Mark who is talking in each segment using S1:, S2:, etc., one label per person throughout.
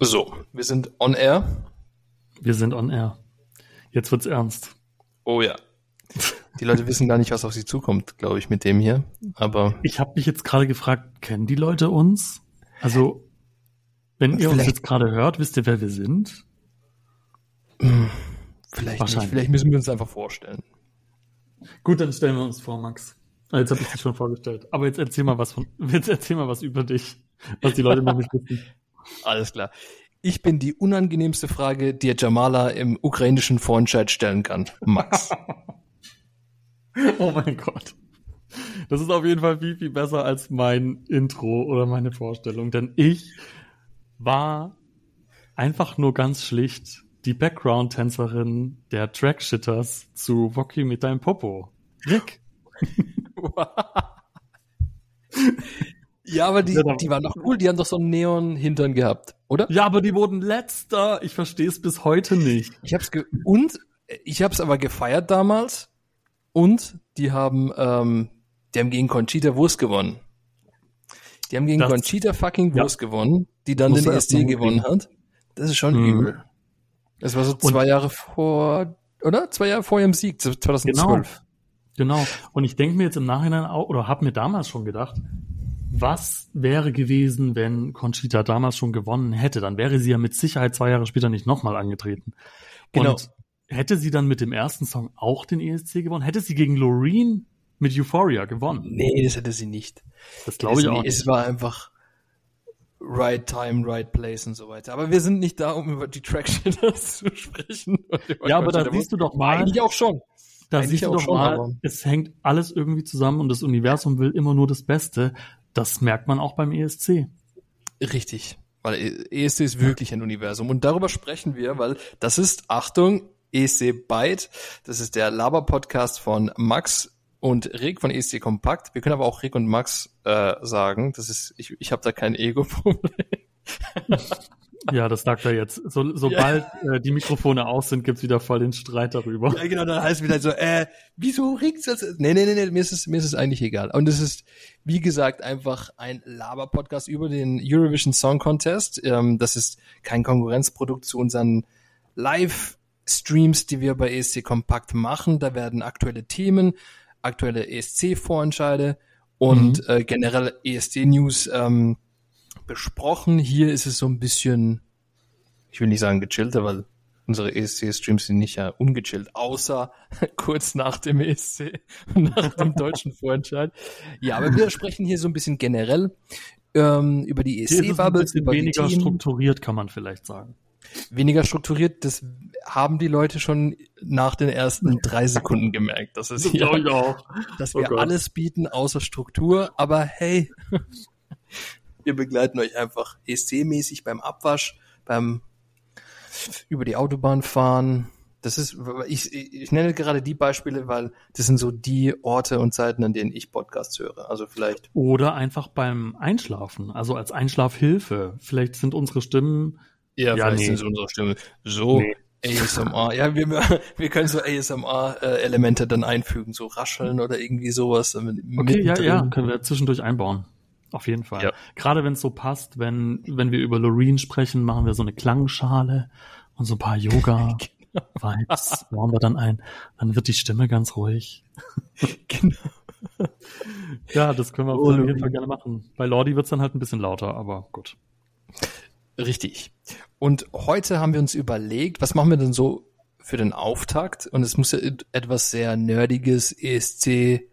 S1: So, wir sind on air.
S2: Wir sind on air. Jetzt wird's ernst.
S1: Oh ja. Die Leute wissen gar nicht, was auf sie zukommt, glaube ich, mit dem hier. Aber
S2: Ich habe mich jetzt gerade gefragt, kennen die Leute uns? Also, wenn ihr uns
S1: Vielleicht-
S2: jetzt gerade hört, wisst ihr, wer wir sind?
S1: vielleicht nicht. Vielleicht müssen wir uns einfach vorstellen.
S2: Gut, dann stellen wir uns vor, Max. Ah, Jetzt habe ich dich schon vorgestellt. Aber jetzt erzähl mal was von, jetzt erzähl mal was über dich, was die Leute noch nicht wissen.
S1: Alles klar. Ich bin die unangenehmste Frage, die Jamala im ukrainischen Vorentscheid stellen kann. Max.
S2: Oh mein Gott. Das ist auf jeden Fall viel, viel besser als mein Intro oder meine Vorstellung, denn ich war einfach nur ganz schlicht die Background-Tänzerin der Trackshitters zu Woki mit deinem Popo. Rick.
S1: ja, aber die,
S2: Ja, dann-
S1: die waren doch cool. Die haben doch so einen Neon-Hintern gehabt, oder?
S2: Ja, aber die wurden letzter. Ich verstehe es bis heute nicht.
S1: Ich hab's ge und ich hab's aber gefeiert damals. Und die haben, ähm, die haben gegen Conchita Wurst gewonnen. Die haben gegen
S2: Das-
S1: Conchita fucking
S2: Ja.
S1: Wurst gewonnen, die dann den ESC
S2: mal
S1: gewonnen hat. Das ist schon
S2: Mhm.
S1: übel. Das war so zwei Jahre vor, oder? Zwei Jahre vor ihrem Sieg, 2012.
S2: Genau. Und ich denke mir jetzt im Nachhinein auch, oder habe mir damals schon gedacht, was wäre gewesen, wenn Conchita damals schon gewonnen hätte? Dann wäre sie ja mit Sicherheit zwei Jahre später nicht nochmal angetreten.
S1: Genau.
S2: Und hätte sie dann mit dem ersten Song auch den ESC gewonnen? Hätte sie gegen Loreen mit Euphoria gewonnen?
S1: Nee, das hätte sie nicht.
S2: Das glaube ich
S1: es,
S2: auch
S1: Es
S2: nicht.
S1: war einfach right time, right place und so weiter. Aber wir sind nicht da, um über die Trackshitters zu sprechen.
S2: Ja, aber da siehst du doch mal,
S1: Eigentlich auch schon.
S2: da siehst du doch
S1: schon,
S2: mal,
S1: aber-
S2: es hängt alles irgendwie zusammen und das Universum will immer nur das Beste. Das merkt man auch beim E ESC.
S1: Richtig. Weil ESC ist wirklich ein Universum. Und darüber sprechen wir, weil das ist, Achtung, ESC Byte. Das ist der Laber-Podcast von Max und Rick von ESC Kompakt. Wir können aber auch Rick und Max äh, sagen. Das ist, ich, ich habe da kein Ego-Problem.
S2: Ja, das sagt er jetzt. So, sobald äh, die Mikrofone aus sind, gibt's wieder voll den Streit darüber.
S1: Ja, genau, dann heißt es wieder so, äh, wieso Rick das? Nee, nee, nee, nee, mir ist es, mir ist es eigentlich egal. Und es ist, wie gesagt, einfach ein Laber-Podcast über den Eurovision Song Contest. Ähm, das ist kein Konkurrenzprodukt zu unseren Live-Streams, die wir bei ESC Kompakt machen. Da werden aktuelle Themen, aktuelle ESC-Vorentscheide und äh, generell ESC-News ähm, besprochen. Hier ist es so ein bisschen, ich will nicht sagen gechillter, weil unsere ESC-Streams sind nicht ja ungechillt, außer kurz nach dem ESC, nach dem deutschen Vorentscheid. Ja, aber wir sprechen hier so ein bisschen generell ähm, über die
S2: ist
S1: ESC-Bubbles, die
S2: weniger
S1: Themen.
S2: strukturiert, kann man vielleicht sagen.
S1: Weniger strukturiert, das haben die Leute schon nach den ersten drei Sekunden gemerkt, dass es hier,
S2: auch.
S1: dass
S2: Oh
S1: wir
S2: Gott.
S1: alles bieten außer Struktur, aber hey, wir begleiten euch einfach ESC-mäßig beim Abwasch, beim über die Autobahn fahren. Das ist, ich, ich nenne gerade die Beispiele, weil das sind so die Orte und Zeiten, an denen ich Podcasts höre. Also vielleicht,
S2: Oder einfach beim Einschlafen, also als Einschlafhilfe. Vielleicht sind unsere Stimmen.
S1: ja,
S2: Ja,
S1: vielleicht
S2: nee.
S1: sind unsere Stimme so
S2: Nee.
S1: ASMR. Ja, wir, wir können so ASMR-Elemente dann einfügen, so rascheln oder irgendwie sowas.
S2: Okay, ja, ja, können wir zwischendlich einbauen. Auf jeden Fall.
S1: Ja.
S2: Gerade wenn es so passt, wenn, wenn wir über Loreen sprechen, machen wir so eine Klangschale und so ein paar Yoga-Vibes bauen wir dann ein. Dann wird die Stimme ganz ruhig.
S1: Genau.
S2: Ja, das können wir
S1: Oh,
S2: auf jeden. Fall gerne machen. Bei Lordi wird's dann halt ein bisschen lauter, aber gut.
S1: Richtig. Und heute haben wir uns überlegt, was machen wir denn so für den Auftakt? Und es muss ja et- etwas sehr nerdiges, ESC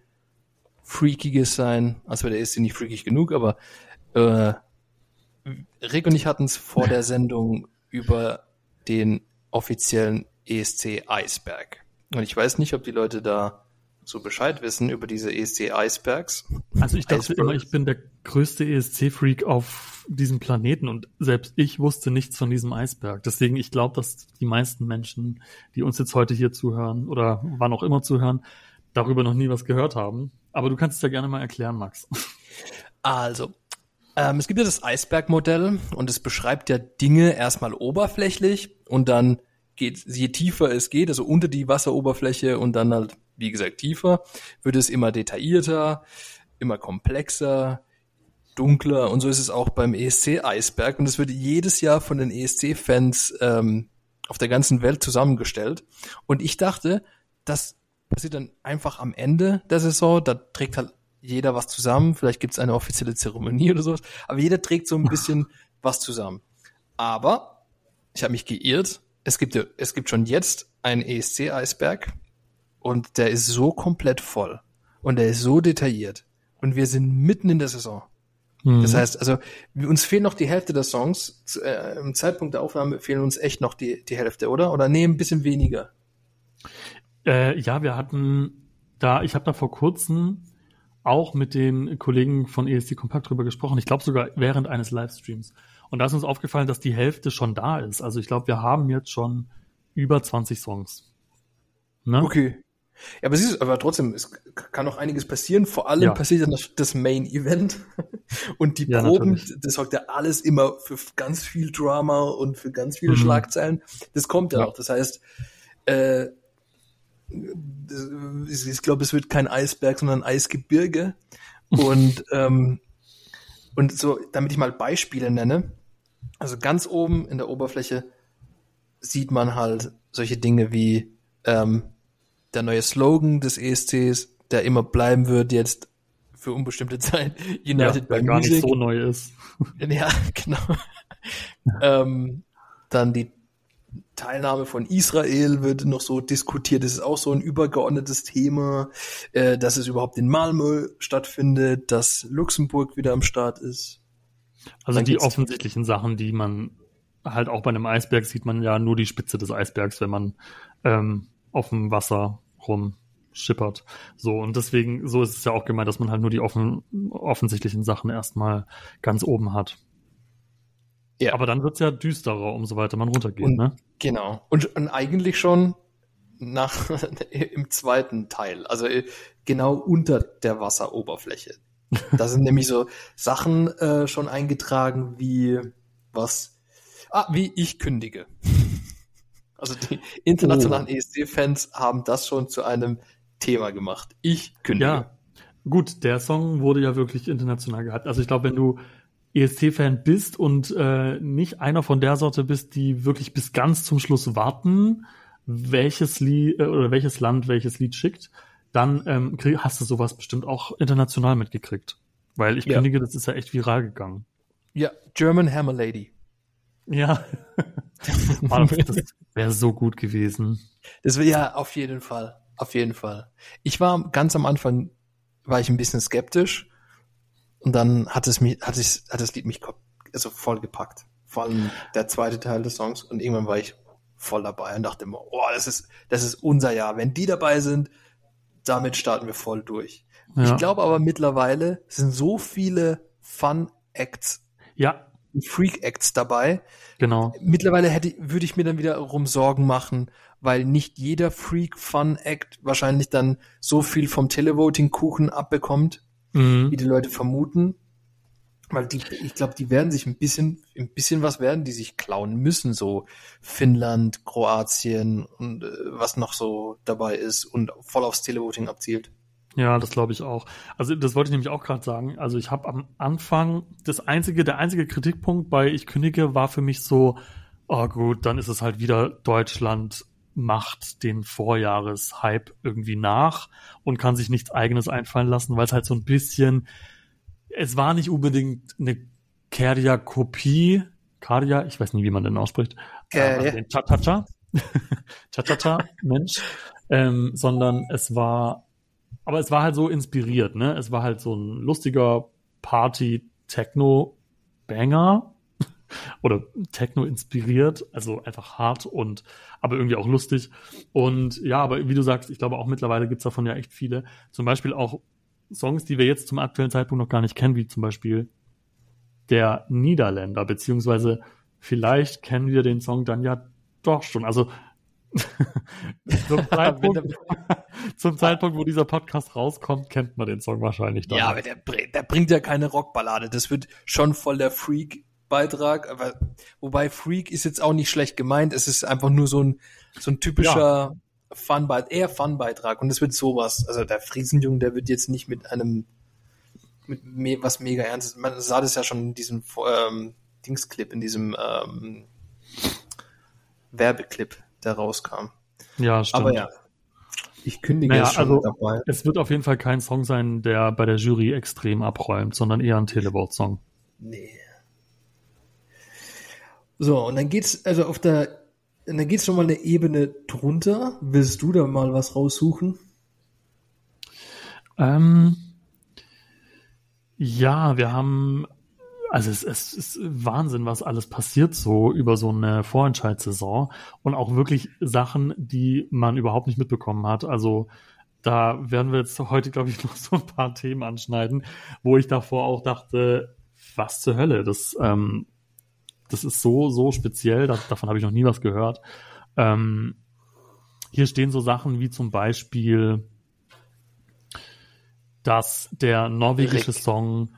S1: freakiges sein. Also der ESC nicht freakig genug, aber äh, Rick und ich hatten es vor der Sendung über den offiziellen ESC Eisberg. Und ich weiß nicht, ob die Leute da so Bescheid wissen über diese ESC Eisbergs.
S2: Also ich dachte
S1: Iceberg.
S2: immer, ich bin der größte ESC-Freak auf diesem Planeten und selbst ich wusste nichts von diesem Eisberg. Deswegen, ich glaube, dass die meisten Menschen, die uns jetzt heute hier zuhören oder wann auch immer zuhören, darüber noch nie was gehört haben. Aber du kannst es ja gerne mal erklären, Max.
S1: Also, ähm, es gibt ja das Eisbergmodell und es beschreibt ja Dinge erstmal oberflächlich und dann geht, je tiefer es geht, also unter die Wasseroberfläche und dann halt, wie gesagt, tiefer, wird es immer detaillierter, immer komplexer. dunkler und so ist es auch beim ESC Eisberg und es wird jedes Jahr von den ESC-Fans ähm, auf der ganzen Welt zusammengestellt und ich dachte, das passiert dann einfach am Ende der Saison, da trägt halt jeder was zusammen, vielleicht gibt es eine offizielle Zeremonie oder sowas, aber jeder trägt so ein bisschen was zusammen. Aber ich habe mich geirrt, es gibt, es gibt schon jetzt einen ESC-Eisberg und der ist so komplett voll und der ist so detailliert und wir sind mitten in der Saison. Mhm. Das heißt, also uns fehlen noch die Hälfte der Songs. Äh, Im Zeitpunkt der Aufnahme fehlen uns echt noch die, die Hälfte, oder? Oder nee, ein bisschen weniger.
S2: Äh, ja, wir hatten da, ich habe da vor kurzem auch mit den Kollegen von ESC Kompakt drüber gesprochen. Ich glaube sogar während eines Livestreams. Und da ist uns aufgefallen, dass die Hälfte schon da ist. Also ich glaube, wir haben jetzt schon über 20 Songs.
S1: Ne? Okay. Ja, aber siehst du, aber trotzdem, es kann noch einiges passieren. Vor allem ja. passiert dann das, das Main Event. Und die ja, Proben, natürlich. das sorgt ja alles immer für ganz viel Drama und für ganz viele mhm. Schlagzeilen. Das kommt ja, ja. noch. Das heißt, äh, ich glaube, es wird kein Eisberg, sondern Eisgebirge. Und, ähm, und so, damit ich mal Beispiele nenne. Also ganz oben in der Oberfläche sieht man halt solche Dinge wie ähm, der neue Slogan des ESCs, der immer bleiben wird jetzt für unbestimmte Zeit.
S2: United ja, by gar Music. nicht so neu ist.
S1: Ja, genau. ähm, dann die Teilnahme von Israel wird noch so diskutiert. Das ist auch so ein übergeordnetes Thema, äh, dass es überhaupt in Malmö stattfindet, dass Luxemburg wieder am Start ist.
S2: Also Dann die offensichtlichen Sachen, die man halt auch bei einem Eisberg sieht man ja nur die Spitze des Eisbergs, wenn man ähm, auf dem Wasser rumschippert. So, und deswegen, so ist es ja auch gemeint, dass man halt nur die offen, offensichtlichen Sachen erstmal ganz oben hat. Ja. Aber dann wird's ja düsterer, umso weiter man runtergeht,
S1: und,
S2: ne?
S1: Genau. Und, und eigentlich schon nach im zweiten Teil, also äh, genau unter der Wasseroberfläche. Da sind nämlich so Sachen äh, schon eingetragen wie was? Ah, wie ich kündige. Also die internationalen oh. ESC-Fans haben das schon zu einem Thema gemacht. Ich kündige.
S2: Ja, gut, der Song wurde ja wirklich international gehabt. Also ich glaube, wenn du ESC-Fan bist und äh, nicht einer von der Sorte bist, die wirklich bis ganz zum Schluss warten, welches Lied äh, oder welches Land welches Lied schickt, dann ähm, hast du sowas bestimmt auch international mitgekriegt. Weil ich ja. kündige, das ist ja echt viral gegangen.
S1: Ja, German Hammer Lady.
S2: Ja. das wäre so gut gewesen.
S1: Das wäre ja auf jeden Fall. Auf jeden Fall. Ich war ganz am Anfang, war ich ein bisschen skeptisch, und dann hat es mich, hat es, hat das Lied mich also voll gepackt. Vor allem der zweite Teil des Songs. Und irgendwann war ich voll dabei und dachte immer, oh, das ist, das ist unser Jahr. Wenn die dabei sind, damit starten wir voll durch. Ja. Ich glaube aber mittlerweile sind so viele Fun Acts.
S2: Ja.
S1: Freak Acts dabei.
S2: Genau.
S1: Mittlerweile hätte, würde ich mir dann wiederum Sorgen machen, weil nicht jeder Freak Fun Act wahrscheinlich dann so viel vom Televoting Kuchen abbekommt, mhm. wie die Leute vermuten. Weil die, ich glaube, die werden sich ein bisschen, ein bisschen was werden, die sich klauen müssen, so Finnland, Kroatien und äh, was noch so dabei ist und voll aufs Televoting abzielt.
S2: Ja, das glaube ich auch. Also das wollte ich nämlich auch gerade sagen. Also ich habe am Anfang das einzige, der einzige Kritikpunkt bei Ich kündige war für mich so, oh gut, dann ist es halt wieder Deutschland macht den Vorjahreshype irgendwie nach und kann sich nichts eigenes einfallen lassen, weil es halt so ein bisschen, es war nicht unbedingt eine Kerdia-Kopie, Kardia, ich weiß nicht, wie man den ausspricht, äh, Cha-Cha-Cha, Cha-Cha-Cha, Mensch, ähm, sondern es war, aber es war halt so inspiriert, ne? Es war halt so ein lustiger Party-Techno-Banger, oder Techno inspiriert, also einfach hart und aber irgendwie auch lustig. Und ja, aber wie du sagst, ich glaube auch mittlerweile gibt's davon ja echt viele. Zum Beispiel auch Songs, die wir jetzt zum aktuellen Zeitpunkt noch gar nicht kennen, wie zum Beispiel der Niederländer, beziehungsweise vielleicht kennen wir den Song dann ja doch schon. Also zum, Zeitpunkt, zum Zeitpunkt, wo dieser Podcast rauskommt, kennt man den Song wahrscheinlich
S1: dann. Ja, aber der, der bringt ja keine Rockballade. Das wird schon voll der Freak Beitrag, aber wobei Freak ist jetzt auch nicht schlecht gemeint, es ist einfach nur so ein so ein typischer ja. Fun-Beitrag, eher Fun-Beitrag und es wird sowas, also der Friesenjung, der wird jetzt nicht mit einem mit me was mega ernst ist. Man sah das ja schon in diesem ähm, Dingsclip, in diesem ähm, Werbeclip, der rauskam.
S2: Ja, stimmt.
S1: Aber ja, ich kündige
S2: Naja,
S1: es schon
S2: also-
S1: dabei.
S2: Es wird auf jeden Fall kein Song sein, der bei der Jury extrem abräumt, sondern eher ein Televote-Song.
S1: Nee. So, und dann geht's, also auf der, dann geht's schon mal eine Ebene drunter. Willst du da mal was raussuchen?
S2: Ähm, ja, wir haben, also es, es ist Wahnsinn, was alles passiert so über so eine Vorentscheidssaison und auch wirklich Sachen, die man überhaupt nicht mitbekommen hat. Also da werden wir jetzt heute, glaube ich, noch so ein paar Themen anschneiden, wo ich davor auch dachte, was zur Hölle, das, ähm, das ist so, so speziell, das, davon habe ich noch nie was gehört. Ähm, hier stehen so Sachen wie zum Beispiel, dass der norwegische
S1: Rick.
S2: Song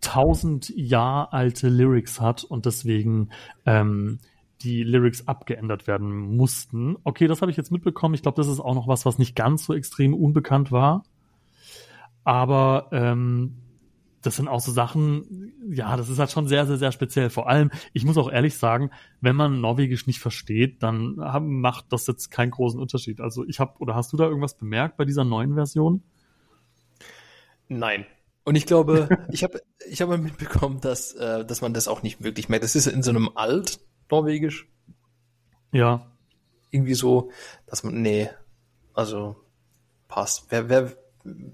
S2: tausend Jahr alte Lyrics hat und deswegen ähm, die Lyrics abgeändert werden mussten. Okay, das habe ich jetzt mitbekommen. Ich glaube, das ist auch noch was, was nicht ganz so extrem unbekannt war. Aber ähm, das sind auch so Sachen, ja, das ist halt schon sehr, sehr, sehr speziell. Vor allem, ich muss auch ehrlich sagen, wenn man Norwegisch nicht versteht, dann hab, macht das jetzt keinen großen Unterschied. Also ich habe, oder hast du da irgendwas bemerkt bei dieser neuen Version?
S1: Nein. Und ich glaube, ich habe ich habe mitbekommen, dass, äh, dass man das auch nicht wirklich merkt. Das ist in so einem Alt-Norwegisch
S2: Ja,
S1: irgendwie so, dass man, nee, also passt. Wer, wer,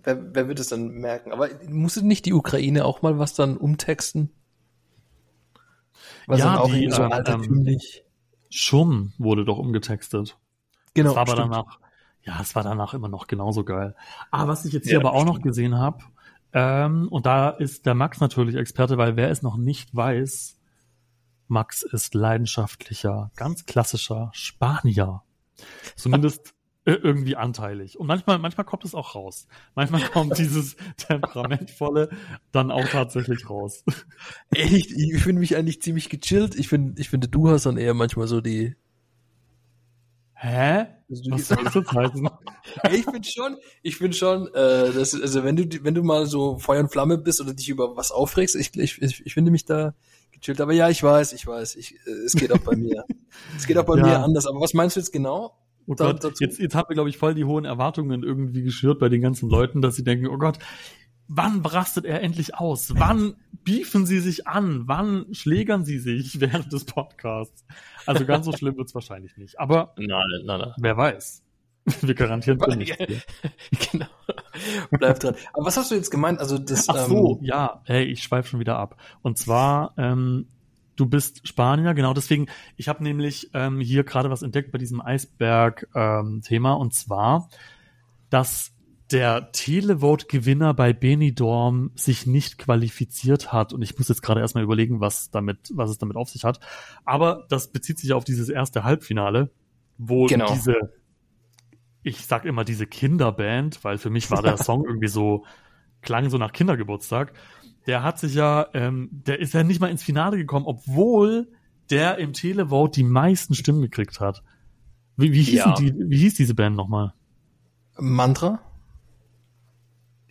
S1: wer, wer wird es dann merken? Aber musste nicht die Ukraine auch mal was dann umtexten? Was
S2: Ja,
S1: dann auch
S2: die,
S1: so
S2: ähm. Schum wurde doch umgetextet.
S1: genau,
S2: Das war aber
S1: stimmt.
S2: danach, ja, es war danach immer noch genauso geil. Ah, was ich jetzt hier
S1: Ja,
S2: aber auch noch
S1: stimmt.
S2: gesehen habe, ähm, und da ist der Max natürlich Experte, weil wer es noch nicht weiß, Max ist leidenschaftlicher, ganz klassischer Spanier. Zumindest irgendwie anteilig. Und manchmal, manchmal kommt es auch raus. Manchmal kommt dieses temperamentvolle dann auch tatsächlich raus.
S1: Echt, ich finde mich eigentlich ziemlich gechillt. Ich finde, ich finde, du hast dann eher manchmal so die.
S2: Hä?
S1: Also
S2: Was soll das jetzt heißen?
S1: ich finde schon, ich finde schon, äh, das, also wenn du, wenn du mal so Feuer und Flamme bist oder dich über was aufregst, ich, ich, ich, ich finde mich da gechillt. Aber ja, ich weiß, ich weiß, ich, äh, es geht auch bei mir. es geht auch bei
S2: Ja.
S1: mir anders. Aber was meinst du jetzt genau?
S2: Oh Gott,
S1: dazu-
S2: jetzt, jetzt haben wir, glaube ich, voll die hohen Erwartungen irgendwie geschürt bei den ganzen Leuten, dass sie denken, oh Gott, wann rastet er endlich aus? Wann beefen sie sich an? Wann schlägern sie sich während des Podcasts? Also ganz so schlimm wird's wahrscheinlich nicht. Aber
S1: Nein, nein, nein.
S2: wer weiß. Wir garantieren nichts. hier.
S1: genau. Bleib dran. Aber was hast du jetzt gemeint? Also das.
S2: Ach so,
S1: Ähm,
S2: ja, hey, ich schweife schon wieder ab. Und zwar, ähm, du bist Spanier, genau deswegen, ich habe nämlich ähm, hier gerade was entdeckt bei diesem Eisberg-Thema und zwar, dass der Televote-Gewinner bei Benidorm sich nicht qualifiziert hat. Und ich muss jetzt gerade erstmal überlegen, was damit, was es damit auf sich hat. Aber das bezieht sich auf dieses erste Halbfinale, wo
S1: Genau.
S2: diese, ich sag immer diese Kinderband, weil für mich war der Song irgendwie so, klang so nach Kindergeburtstag. Der hat sich ja, ähm, der ist ja nicht mal ins Finale gekommen, obwohl der im Televote die meisten Stimmen gekriegt hat. Wie, wie, hießen
S1: Ja.
S2: die, wie hieß diese Band nochmal?
S1: Mantra?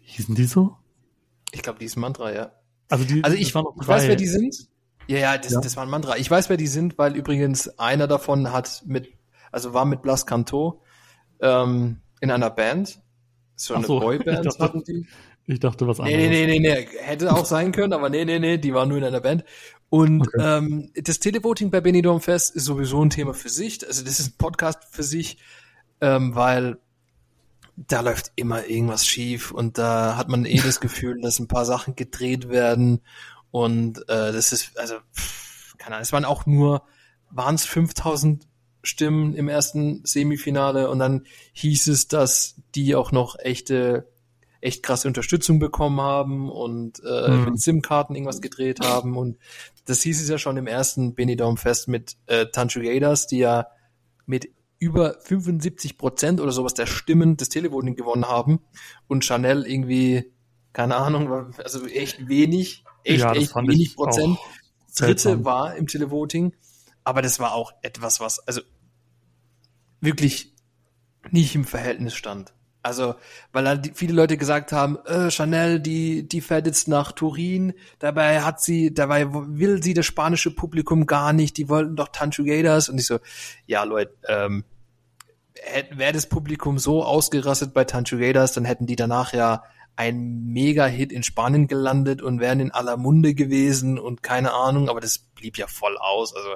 S2: Hießen die so?
S1: Ich glaube, die ist Mantra, ja.
S2: Also, die,
S1: Also ich,
S2: waren
S1: ich weiß, wer die sind. Ja, ja, das,
S2: Ja.
S1: das war ein Mantra. Ich weiß, wer die sind, weil übrigens einer davon hat mit, also war mit Blas Canto ähm, in einer Band. So
S2: Ach
S1: eine
S2: so,
S1: Boyband
S2: dachte-
S1: hatten die.
S2: Ich dachte was anderes.
S1: Nee, nee, nee, nee, nee. Hätte auch sein können, aber nee, nee, nee, die waren nur in einer Band. Und
S2: Okay.
S1: ähm, das Televoting bei Benidorm Fest ist sowieso ein Thema für sich. Also das ist ein Podcast für sich, ähm, weil da läuft immer irgendwas schief und da hat man eh das Gefühl, dass ein paar Sachen gedreht werden und äh, das ist, also, pff, keine Ahnung, es waren auch nur, waren es 5000 Stimmen im ersten Semifinale und dann hieß es, dass die auch noch echte echt krasse Unterstützung bekommen haben und äh,
S2: Mhm.
S1: mit SIM-Karten irgendwas gedreht haben. Und das hieß es ja schon im ersten Benidorm Fest mit äh, Tanchuyedas, die ja mit über 75 Prozent oder sowas der Stimmen des Televoting gewonnen haben und Chanel irgendwie, keine Ahnung, also echt wenig, echt,
S2: Ja,
S1: echt wenig Prozent. Dritte
S2: seltsam.
S1: war im Televoting, aber das war auch etwas, was also wirklich nicht im Verhältnis stand. Also, weil dann viele Leute gesagt haben, äh, Chanel, die, die fährt jetzt nach Turin, dabei hat sie, dabei will sie das spanische Publikum gar nicht, die wollten doch Tanchuguedas und ich so, ja Leute, ähm, wäre das Publikum so ausgerastet bei Tanchuguedas, dann hätten die danach ja ein Mega-Hit in Spanien gelandet und wären in aller Munde gewesen und keine Ahnung, aber das blieb ja voll aus, also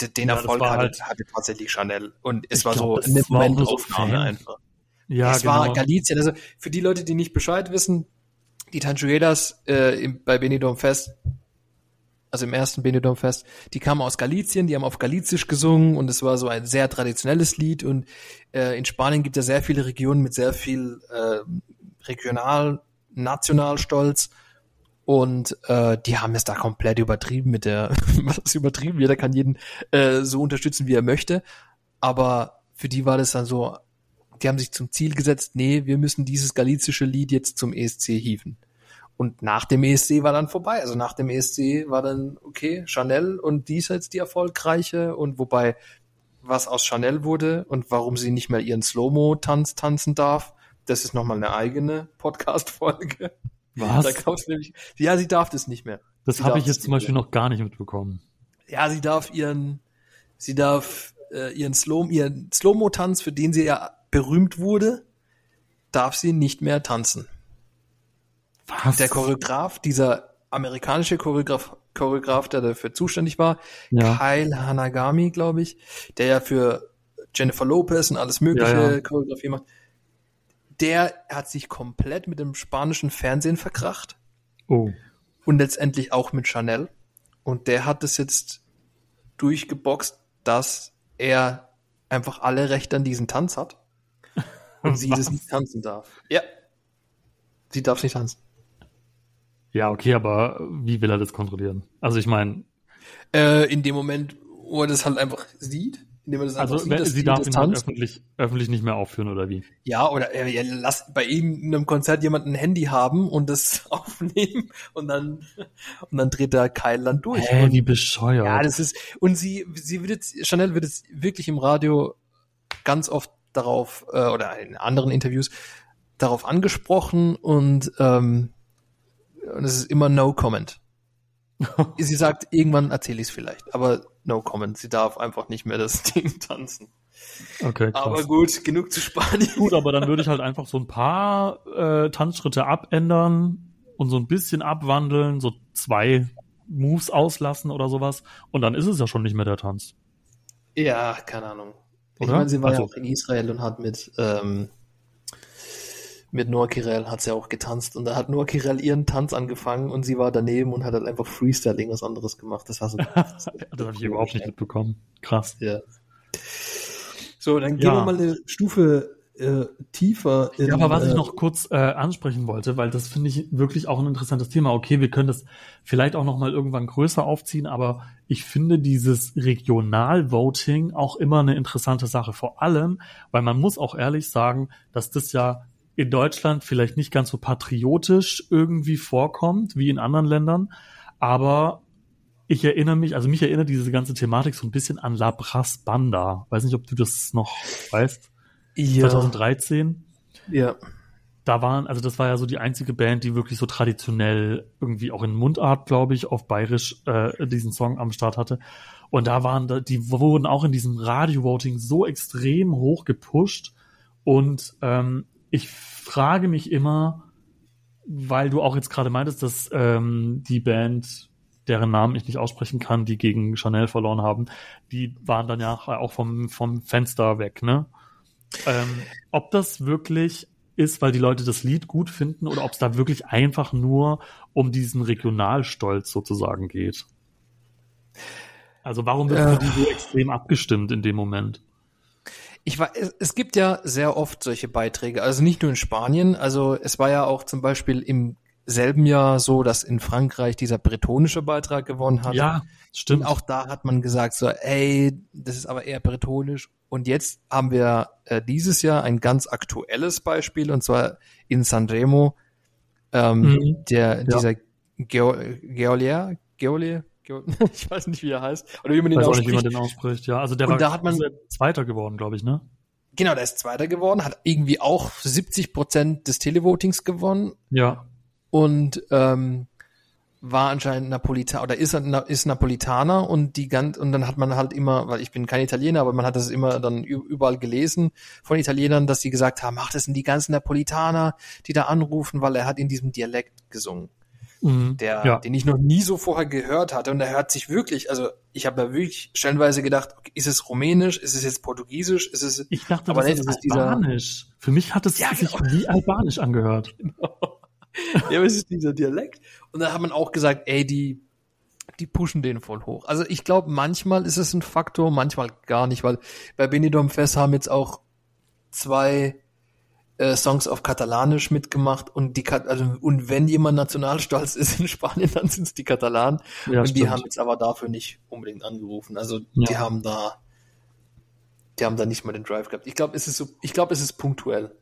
S1: den ja, Erfolg hatte, halt, hatte, tatsächlich Chanel. Und es war glaub, so eine Momentaufnahme so einfach. Ja, es genau. war Galizien. Also für die Leute, die nicht Bescheid wissen, die Tanchuelas äh, im, bei Benidorm Fest, also im ersten Benidorm Fest, die kamen aus Galizien, die haben auf Galizisch gesungen und es war so ein sehr traditionelles Lied und äh, in Spanien gibt es ja sehr viele Regionen mit sehr viel äh, regional, national Stolz und äh, die haben es da komplett übertrieben mit der, was ist übertrieben? Jeder kann jeden äh, so unterstützen, wie er möchte. Aber für die war das dann so, die haben sich zum Ziel gesetzt, nee, wir müssen dieses galizische Lied jetzt zum ESC hieven. Und nach dem ESC war dann vorbei. Also nach dem ESC war dann, okay, Chanel und die ist jetzt die erfolgreiche. Und wobei, was aus Chanel wurde und warum sie nicht mehr ihren Slow-Mo-Tanz tanzen darf, das ist nochmal eine eigene Podcast-Folge.
S2: Was? Da
S1: gab's nämlich, ja, sie darf das nicht mehr.
S2: Das habe ich jetzt zum Beispiel mehr. noch gar nicht mitbekommen.
S1: Ja, sie darf ihren, sie darf äh, ihren Slow, ihren Slow-Mo-Tanz, für den sie ja berühmt wurde, darf sie nicht mehr tanzen. Was? Der Choreograf, dieser amerikanische Choreograf, Choreograf, der dafür zuständig war, ja. Kyle Hanagami, glaube ich, der ja für Jennifer Lopez und alles mögliche ja, ja. Choreografie macht, der hat sich komplett mit dem spanischen Fernsehen verkracht.
S2: Oh.
S1: Und letztendlich auch mit Chanel. Und der hat es jetzt durchgeboxt, dass er einfach alle Rechte an diesen Tanz hat. Und sie das nicht tanzen darf. Ja. Sie darf nicht tanzen.
S2: Ja, okay, aber wie will er das kontrollieren? Also ich meine.
S1: Äh, in dem Moment, wo er das halt einfach sieht,
S2: indem man das also sieht, sie darf ihn halt öffentlich, öffentlich nicht mehr aufführen oder wie?
S1: Ja, oder äh, ja, lass bei irgendeinem Konzert jemand ein Handy haben und das aufnehmen und dann und dann dreht der Keil dann durch.
S2: Hä, und, wie bescheuert.
S1: Ja, das ist und sie sie wird jetzt Chanel wird jetzt wirklich im Radio ganz oft darauf äh, oder in anderen Interviews darauf angesprochen und ähm, und es ist immer No Comment. sie sagt, irgendwann erzähle ich es vielleicht, aber no comment. Sie darf einfach nicht mehr das Ding tanzen.
S2: Okay, krass.
S1: Aber gut, genug zu Spanien.
S2: Gut, aber dann würde ich halt einfach so ein paar äh, Tanzschritte abändern und so ein bisschen abwandeln, so zwei Moves auslassen oder sowas. Und dann ist es ja schon nicht mehr der Tanz.
S1: Ja, keine Ahnung. Oder? Ich meine, sie war also, ja auch in Israel und hat mit ähm, mit Noah Kirel hat sie auch getanzt und da hat Noah Kirel ihren Tanz angefangen und sie war daneben und hat halt einfach Freestyle irgendwas anderes gemacht. Das war so.
S2: das habe ich überhaupt nicht mitbekommen. Krass.
S1: Ja. So, dann gehen ja. wir mal eine Stufe äh, tiefer.
S2: In, ja, aber was äh, ich noch kurz äh, ansprechen wollte, weil das finde ich wirklich auch ein interessantes Thema. Okay, wir können das vielleicht auch noch mal irgendwann größer aufziehen, aber ich finde dieses Regionalvoting auch immer eine interessante Sache. Vor allem, weil man muss auch ehrlich sagen, dass das ja in Deutschland vielleicht nicht ganz so patriotisch irgendwie vorkommt wie in anderen Ländern, aber ich erinnere mich, also mich erinnert diese ganze Thematik so ein bisschen an La Brass Banda. Weiß nicht, ob du das noch weißt. Ja. 2013.
S1: Ja.
S2: Da waren, also das war ja so die einzige Band, die wirklich so traditionell irgendwie auch in Mundart, glaube ich, auf Bayerisch äh, diesen Song am Start hatte. Und da waren, die wurden auch in diesem Radio-Voting so extrem hoch gepusht. Und ähm, ich frage mich immer, weil du auch jetzt gerade meintest, dass ähm, die Band, deren Namen ich nicht aussprechen kann, die gegen Chanel verloren haben, die waren dann ja auch vom, vom Fenster weg, ne? Ähm, ob das wirklich ist, weil die Leute das Lied gut finden oder ob es da wirklich einfach nur um diesen Regionalstolz sozusagen geht. Also warum wird äh. die so extrem abgestimmt in dem Moment?
S1: Ich war, es, es gibt ja sehr oft solche Beiträge, also nicht nur in Spanien, also es war ja auch zum Beispiel im selben Jahr so, dass in Frankreich dieser bretonische Beitrag gewonnen hat.
S2: Ja, stimmt.
S1: Und auch da hat man gesagt so, ey, das ist aber eher bretonisch. Und jetzt haben wir äh, dieses Jahr ein ganz aktuelles Beispiel und zwar in Sanremo, ähm, mhm. der ja. dieser Geolier, Geolier, ich weiß nicht, wie er heißt. Oder wie man
S2: den ausspricht. Nicht, wie man den ausspricht. Ja, also der
S1: und
S2: war
S1: da hat man
S2: Zweiter geworden, glaube ich, ne?
S1: genau, der ist Zweiter geworden, hat irgendwie auch 70 Prozent des Televotings gewonnen
S2: Ja.
S1: und ähm, war anscheinend Napolitaner oder ist, ist Napolitaner und die ganz und dann hat man halt immer, weil ich bin kein Italiener, aber man hat das immer dann überall gelesen von Italienern, dass sie gesagt haben, ach, das sind die ganzen Napolitaner, die da anrufen, weil er hat in diesem Dialekt gesungen,
S2: Mhm.
S1: der,
S2: ja.
S1: den ich noch nie so vorher gehört hatte und er hört sich wirklich, also ich habe da wirklich stellenweise gedacht, okay, ist es Rumänisch, ist es jetzt Portugiesisch, ist es
S2: Ich dachte,
S1: Aber
S2: das
S1: nee,
S2: ist
S1: ist dieser-
S2: Albanisch. Für mich hat es
S1: Ja,
S2: sich
S1: genau.
S2: wie Albanisch angehört.
S1: ja, aber es ist dieser Dialekt. Und dann hat man auch gesagt, ey, die, die pushen den voll hoch. Also ich glaube, manchmal ist es ein Faktor, manchmal gar nicht, weil bei Benidorm Fest haben jetzt auch zwei äh, Songs auf Katalanisch mitgemacht und die Kat also und wenn jemand nationalstolz ist in Spanien, dann sind es die Katalanen
S2: Ja,
S1: und die
S2: stimmt.
S1: haben jetzt aber dafür nicht unbedingt angerufen. Also
S2: Ja.
S1: die haben da die haben da nicht mal den Drive gehabt. Ich glaube, es ist so ich glaube, es ist punktuell.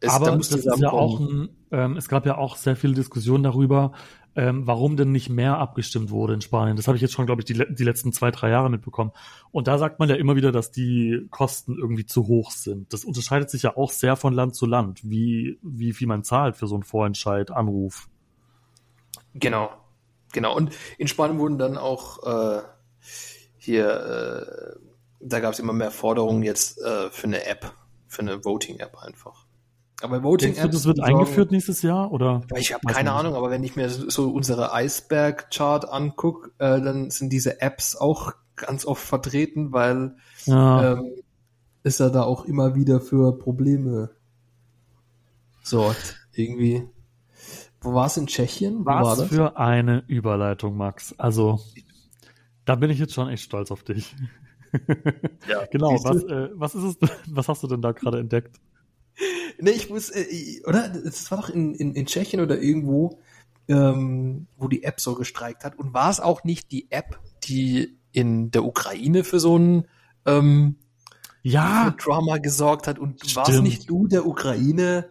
S1: Es,
S2: Aber
S1: da muss
S2: das ist ja auch ein, ähm, es gab ja auch sehr viele Diskussionen darüber, ähm, warum denn nicht mehr abgestimmt wurde in Spanien. Das habe ich jetzt schon, glaube ich, die, die letzten zwei, drei Jahre mitbekommen. Und da sagt man ja immer wieder, dass die Kosten irgendwie zu hoch sind. Das unterscheidet sich ja auch sehr von Land zu Land, wie, wie viel man zahlt für so einen Vorentscheid, Anruf.
S1: Genau, genau. Und in Spanien wurden dann auch äh, hier, äh, da gab es immer mehr Forderungen jetzt äh, für eine App, für eine Voting-App einfach. Aber
S2: Denkst du,
S1: Voting-Apps.
S2: das wird
S1: sorgen-
S2: eingeführt nächstes Jahr? Oder?
S1: Ich habe keine
S2: nicht.
S1: Ahnung, aber wenn ich mir so unsere Iceberg-Chart anguck, äh, dann sind diese Apps auch ganz oft vertreten, weil
S2: Ja,
S1: ähm, es ja da auch immer wieder für Probleme sorgt. Irgendwie. Wo war es in Tschechien? Wo war
S2: was
S1: das?
S2: für eine Überleitung, Max. Also, da bin ich jetzt schon echt stolz auf dich.
S1: Ja,
S2: Genau,
S1: du?
S2: was, äh, was ist es, was hast du denn da gerade entdeckt?
S1: Nee, ich muss, äh, ich- oder? Das war doch in, in, in Tschechien oder irgendwo, ähm, wo die App so gestreikt hat. Und war es auch nicht die App, die in der Ukraine für so ein ähm,
S2: Ja,
S1: Drama gesorgt hat? Und war es nicht du, der Ukraine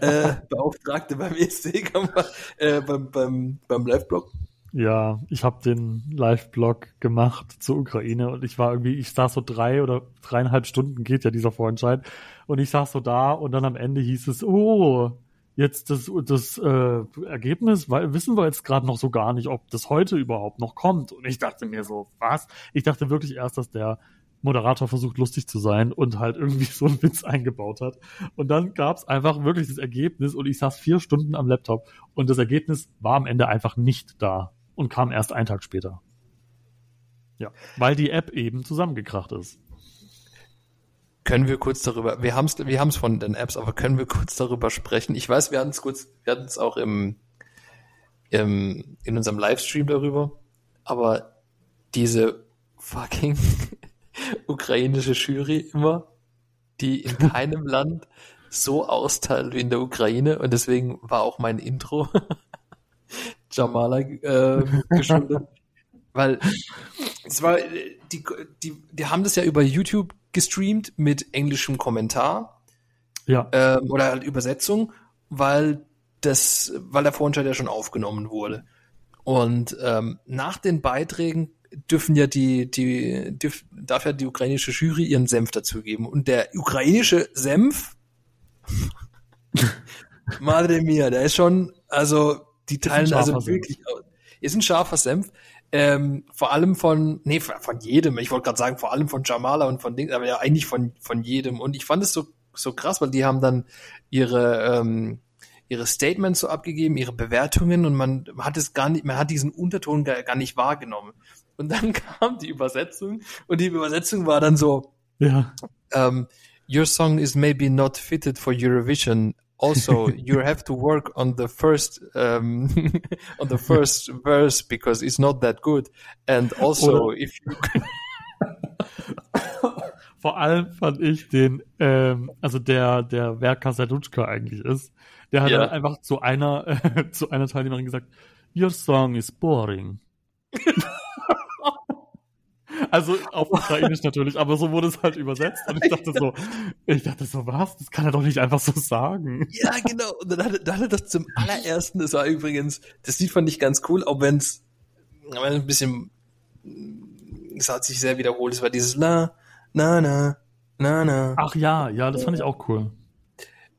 S1: äh, Beauftragte beim ESC, äh, beim, beim, beim Live-Blog?
S2: Ja, ich habe den Live-Blog gemacht zur Ukraine und ich war irgendwie, ich saß so drei oder dreieinhalb Stunden geht ja dieser Vorentscheid und ich saß so da und dann am Ende hieß es, oh, jetzt das, das äh, Ergebnis, weil wissen wir jetzt gerade noch so gar nicht, ob das heute überhaupt noch kommt. Und ich dachte mir so, was? Ich dachte wirklich erst, dass der Moderator versucht lustig zu sein und halt irgendwie so einen Witz eingebaut hat. Und dann gab's einfach wirklich das Ergebnis und ich saß vier Stunden am Laptop und das Ergebnis war am Ende einfach nicht da und kam erst einen Tag später. Ja, weil die App eben zusammengekracht ist.
S1: Können wir kurz darüber, wir haben es wir haben's von den Apps, aber können wir kurz darüber sprechen? Ich weiß, wir hatten es kurz, wir hatten es auch im, im, in unserem Livestream darüber, aber diese fucking ukrainische Jury immer, die in keinem Land so austeilt wie in der Ukraine und deswegen war auch mein Intro Jamala äh, geschuldet. Weil es war, die, die, die haben das ja über YouTube gestreamt mit englischem Kommentar
S2: Ja,
S1: ähm, oder halt Übersetzung, weil das, weil der Vorentscheid ja schon aufgenommen wurde. Und ähm, nach den Beiträgen dürfen ja die, die, dürf, darf ja die ukrainische Jury ihren Senf dazugeben. Und der ukrainische Senf, Madre mia, der ist schon, also die teilen also
S2: Senf.
S1: wirklich, ist ein scharfer Senf. Ähm, vor allem von, nee, von jedem. Ich wollte gerade sagen, vor allem von Jamala und von Ding, aber ja eigentlich von, von jedem. Und ich fand es so, so krass, weil die haben dann ihre, ähm, ihre Statements so abgegeben, ihre Bewertungen und man hat es gar nicht, man hat diesen Unterton gar, gar nicht wahrgenommen. Und dann kam die Übersetzung und die Übersetzung war dann so,
S2: ja.
S1: um, your song is maybe not fitted for Eurovision. Also, you have to work on the first um, on the first verse because it's not that good. And also,
S2: Oder-
S1: if you
S2: Vor allem fand ich den, ähm, also der, der wer Kasadutschka eigentlich ist, der hat
S1: Ja.
S2: dann einfach zu einer, äh, zu einer Teilnehmerin gesagt, Your song is boring. Also auf Ukrainisch natürlich, aber so wurde es halt übersetzt und ich dachte so, ich dachte so, was? Das kann er doch nicht einfach so sagen.
S1: ja genau. Und dann hatte, dann hatte das zum allerersten. Das war übrigens, das Lied fand ich ganz cool, auch wenn es ein bisschen, es hat sich sehr wiederholt. Es war dieses La na na Na, na.
S2: Ach ja, ja, das fand ich auch cool.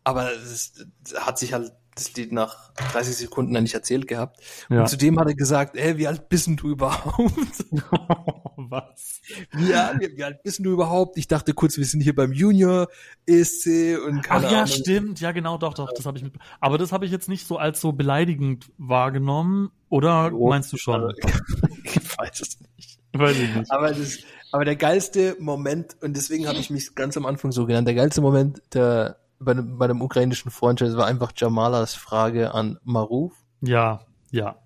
S1: Aber es hat sich halt das Lied nach 30 Sekunden dann nicht erzählt gehabt.
S2: Ja.
S1: Und zudem hat er gesagt, ey, wie alt bist denn du überhaupt?
S2: Was?
S1: wie, alt, wie alt bist denn du überhaupt? Ich dachte kurz, wir sind hier beim Junior ESC und
S2: Ach
S1: keine
S2: ja,
S1: Ahnung.
S2: stimmt. Ja, genau, doch, doch, das habe ich mit. Aber das habe ich jetzt nicht so als so beleidigend wahrgenommen. Oder
S1: Oh,
S2: meinst du schon?
S1: ich weiß es nicht.
S2: Weiß ich nicht.
S1: Aber, das, aber der geilste Moment, und deswegen habe ich mich ganz am Anfang so genannt, der geilste Moment der, bei, dem, bei dem ukrainischen Freundschaft war einfach Jamalas Frage an Maruf.
S2: Ja, ja.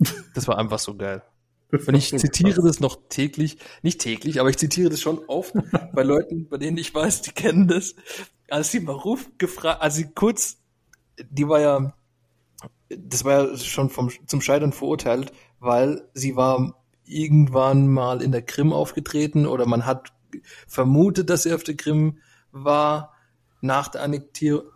S1: Das war einfach so geil. Und ich zitiere das noch täglich, nicht täglich, aber ich zitiere das schon oft bei Leuten, bei denen ich weiß, die kennen das. Als sie Maruf gefragt, als sie kurz, die war ja, das war ja schon vom, zum Scheitern verurteilt, weil sie war irgendwann mal in der Krim aufgetreten oder man hat vermutet, dass sie auf der Krim war nach der Annektierung.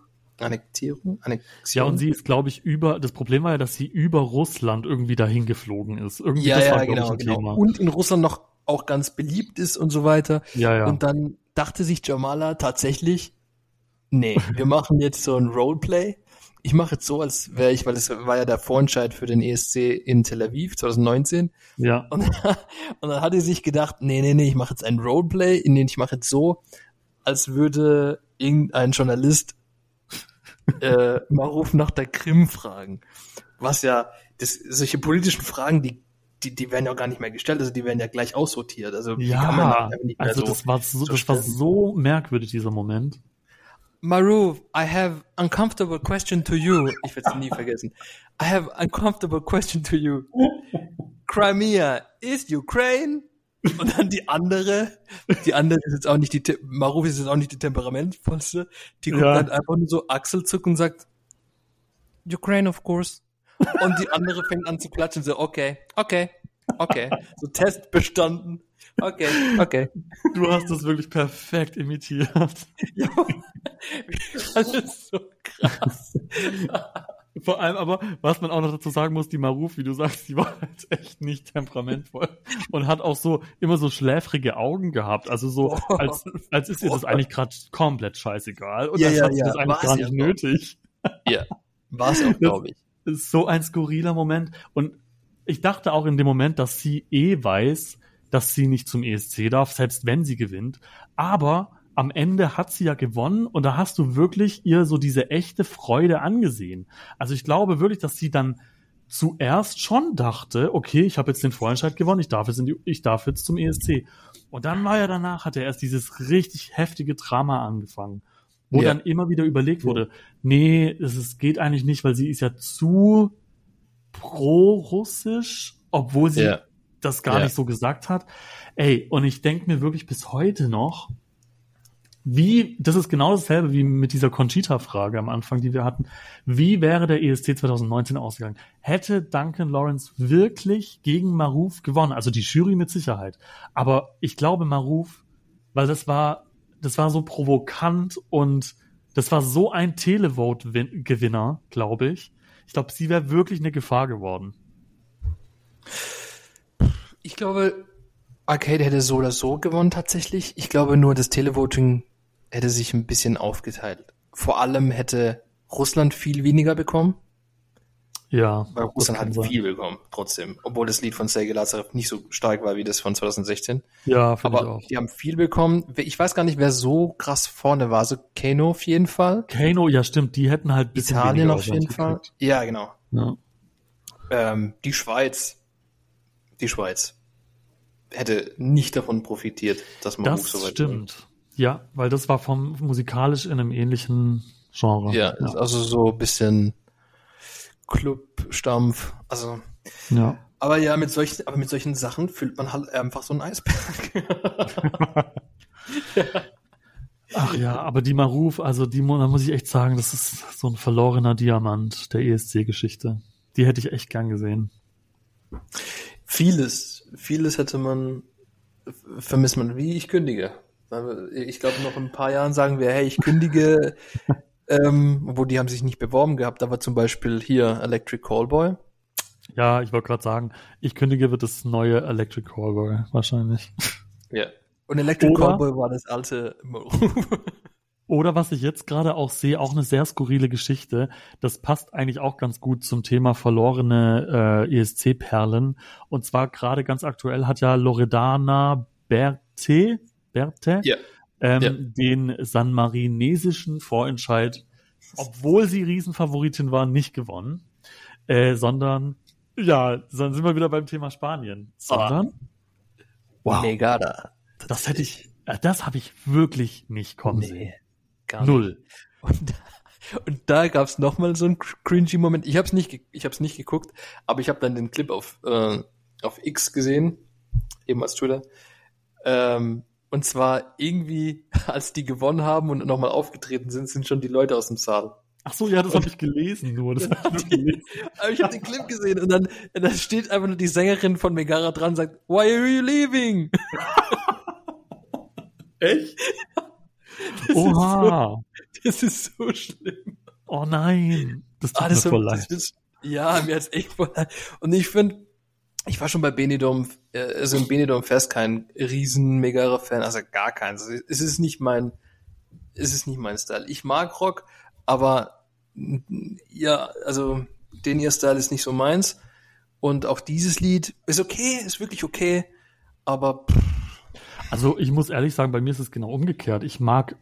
S1: Annektierung? Annexion?
S2: Ja, und sie ist, glaube ich, über, das Problem war ja, dass sie über Russland irgendwie dahin geflogen ist. Irgendwie,
S1: ja,
S2: das
S1: ja,
S2: war, glaub
S1: genau,
S2: ich,
S1: genau.
S2: Thema.
S1: Und in Russland noch auch ganz beliebt ist und so weiter.
S2: Ja, ja.
S1: Und dann dachte sich Jamala tatsächlich, nee, wir machen jetzt so ein Roleplay. Ich mache jetzt so, als wäre ich, weil es war ja der Vorentscheid für den ESC in Tel Aviv 2019.
S2: ja.
S1: Und, und dann hat sie sich gedacht, nee, nee, nee, ich mache jetzt ein Roleplay, in den ich mache jetzt so, als würde irgendein Journalist äh, Maruf nach der Krim fragen. Was ja, das, solche politischen Fragen, die, die, die werden ja auch gar nicht mehr gestellt, also die werden ja gleich aussortiert. Also die kann man
S2: Ja, also
S1: so,
S2: das war so,
S1: so
S2: das war so merkwürdig, dieser Moment.
S1: Maruf, I have uncomfortable question to you. Ich werde es nie vergessen. I have uncomfortable question to you. Crimea is Ukraine? Und dann die andere, die andere ist jetzt auch nicht die, Maruf ist jetzt auch nicht die temperamentvollste. Die guckt
S2: Ja.
S1: dann einfach nur so achselzucken und sagt, Ukraine, of course. Und die andere fängt an zu klatschen, so, okay, okay, okay. So Test bestanden. Okay, okay.
S2: Du hast das wirklich perfekt imitiert.
S1: Ja, das ist so krass.
S2: Vor allem aber, was man auch noch dazu sagen muss, die Maruf, wie du sagst, die war halt echt nicht temperamentvoll und hat auch so immer so schläfrige Augen gehabt. Also so,
S1: Boah.
S2: als, als ist ihr das
S1: Boah.
S2: eigentlich gerade komplett scheißegal. Und
S1: Ja,
S2: als
S1: ja,
S2: hat sie
S1: ja,
S2: das eigentlich
S1: war's
S2: gar nicht nötig.
S1: Ja, war es auch, glaube ich.
S2: Das ist so ein skurriler Moment. Und ich dachte auch in dem Moment, dass sie eh weiß, dass sie nicht zum ESC darf, selbst wenn sie gewinnt. Aber am Ende hat sie ja gewonnen und da hast du wirklich ihr so diese echte Freude angesehen. Also ich glaube wirklich, dass sie dann zuerst schon dachte, okay, ich habe jetzt den Vorentscheid gewonnen, ich darf jetzt in die, ich darf jetzt zum ESC. Und dann war ja danach, hat er erst dieses richtig heftige Drama angefangen, wo
S1: Ja.
S2: dann immer wieder überlegt wurde, nee, es geht eigentlich nicht, weil sie ist ja zu pro-russisch, obwohl sie
S1: Ja.
S2: das gar
S1: Ja.
S2: nicht so gesagt hat. Ey, und ich denke mir wirklich bis heute noch, wie, das ist genau dasselbe wie mit dieser Conchita-Frage am Anfang, die wir hatten. Wie wäre der ESC 2019 ausgegangen? Hätte Duncan Lawrence wirklich gegen Maruf gewonnen? Also die Jury mit Sicherheit. Aber ich glaube Maruf, weil das war, das war so provokant und das war so ein Televote-Gewinner, glaube ich. Ich glaube, sie wäre wirklich eine Gefahr geworden.
S1: Ich glaube, Arcade hätte so oder so gewonnen tatsächlich. Ich glaube nur, das Televoting hätte sich ein bisschen aufgeteilt. Vor allem hätte Russland viel weniger bekommen,
S2: Ja.
S1: weil Russland hat
S2: sein.
S1: viel bekommen, trotzdem. Obwohl das Lied von Sergei Lazarev nicht so stark war wie das von 2016.
S2: Ja, finde ich
S1: Aber
S2: auch.
S1: die haben viel bekommen. Ich weiß gar nicht, wer so krass vorne war. So Kano auf jeden Fall.
S2: Kano, ja stimmt, die hätten halt bisschen
S1: Italien auf jeden Fall.
S2: gekriegt.
S1: Ja, genau.
S2: Ja.
S1: Ähm, die Schweiz. Die Schweiz. Hätte nicht davon profitiert, dass man
S2: Das
S1: so weit
S2: stimmt. Ja, weil das war vom musikalisch in einem ähnlichen Genre.
S1: Ja, ist also so ein bisschen Club-Stampf. Also,
S2: ja.
S1: aber ja, mit solchen, aber mit solchen Sachen füllt man halt einfach so einen Eisberg.
S2: Ach ja, aber die Maruf, also die, da muss ich echt sagen, das ist so ein verlorener Diamant der ESC-Geschichte. Die hätte ich echt gern gesehen.
S1: vieles, vieles hätte man, vermisst man, wie ich kündige. Ich glaube, noch in ein paar Jahren sagen wir, hey, ich kündige, ähm, obwohl die haben sich nicht beworben gehabt, aber zum Beispiel hier Electric Callboy.
S2: Ja, ich wollte gerade sagen, ich kündige wird das neue Electric Callboy wahrscheinlich.
S1: Ja. Und Electric
S2: Oder-
S1: Cowboy war das alte Move.
S2: Oder was ich jetzt gerade auch sehe, auch eine sehr skurrile Geschichte. Das passt eigentlich auch ganz gut zum Thema verlorene äh, ESC-Perlen. Und zwar gerade ganz aktuell hat ja Loredana Berte, Berte
S1: Ja.
S2: ähm,
S1: Ja.
S2: den sanmarinesischen Vorentscheid, obwohl sie Riesenfavoritin war, nicht gewonnen. Äh, sondern, ja, dann sind wir wieder beim Thema Spanien. Sondern, wow,
S1: Negada.
S2: das hätte ich, äh, das habe ich wirklich nicht kommen sehen.
S1: Nee, gar nicht.
S2: Null.
S1: Und, und da gab's noch mal so einen cringy Moment. Ich habe es nicht, ge- ich habe es nicht geguckt, aber ich habe dann den Clip auf äh, auf X gesehen, eben als Twitter. Ähm, und zwar irgendwie, als die gewonnen haben und nochmal aufgetreten sind, sind schon die Leute aus dem Saal.
S2: Ach so, ja, das habe ich gelesen nur. Das hab ich gelesen.
S1: Aber ich habe den Clip gesehen und dann, und dann steht einfach nur die Sängerin von Megara dran und sagt, Why are you leaving?
S2: Echt?
S1: Das
S2: Oha.
S1: Ist so, das ist so schlimm.
S2: Oh nein. Das tut
S1: Ah,
S2: mir
S1: das
S2: voll
S1: das
S2: leid.
S1: ist, ja, mir hat's echt voll leid. Und ich finde, ich war schon bei Benidorm, äh, also im Benidorm Fest kein riesen Megara-Fan, also gar keins. Es ist nicht mein, es ist nicht mein Style. Ich mag Rock, aber ja, also den ihr Style ist nicht so meins. Und auch dieses Lied ist okay, ist wirklich okay, aber
S2: Also ich muss ehrlich sagen, bei mir ist es genau umgekehrt. Ich mag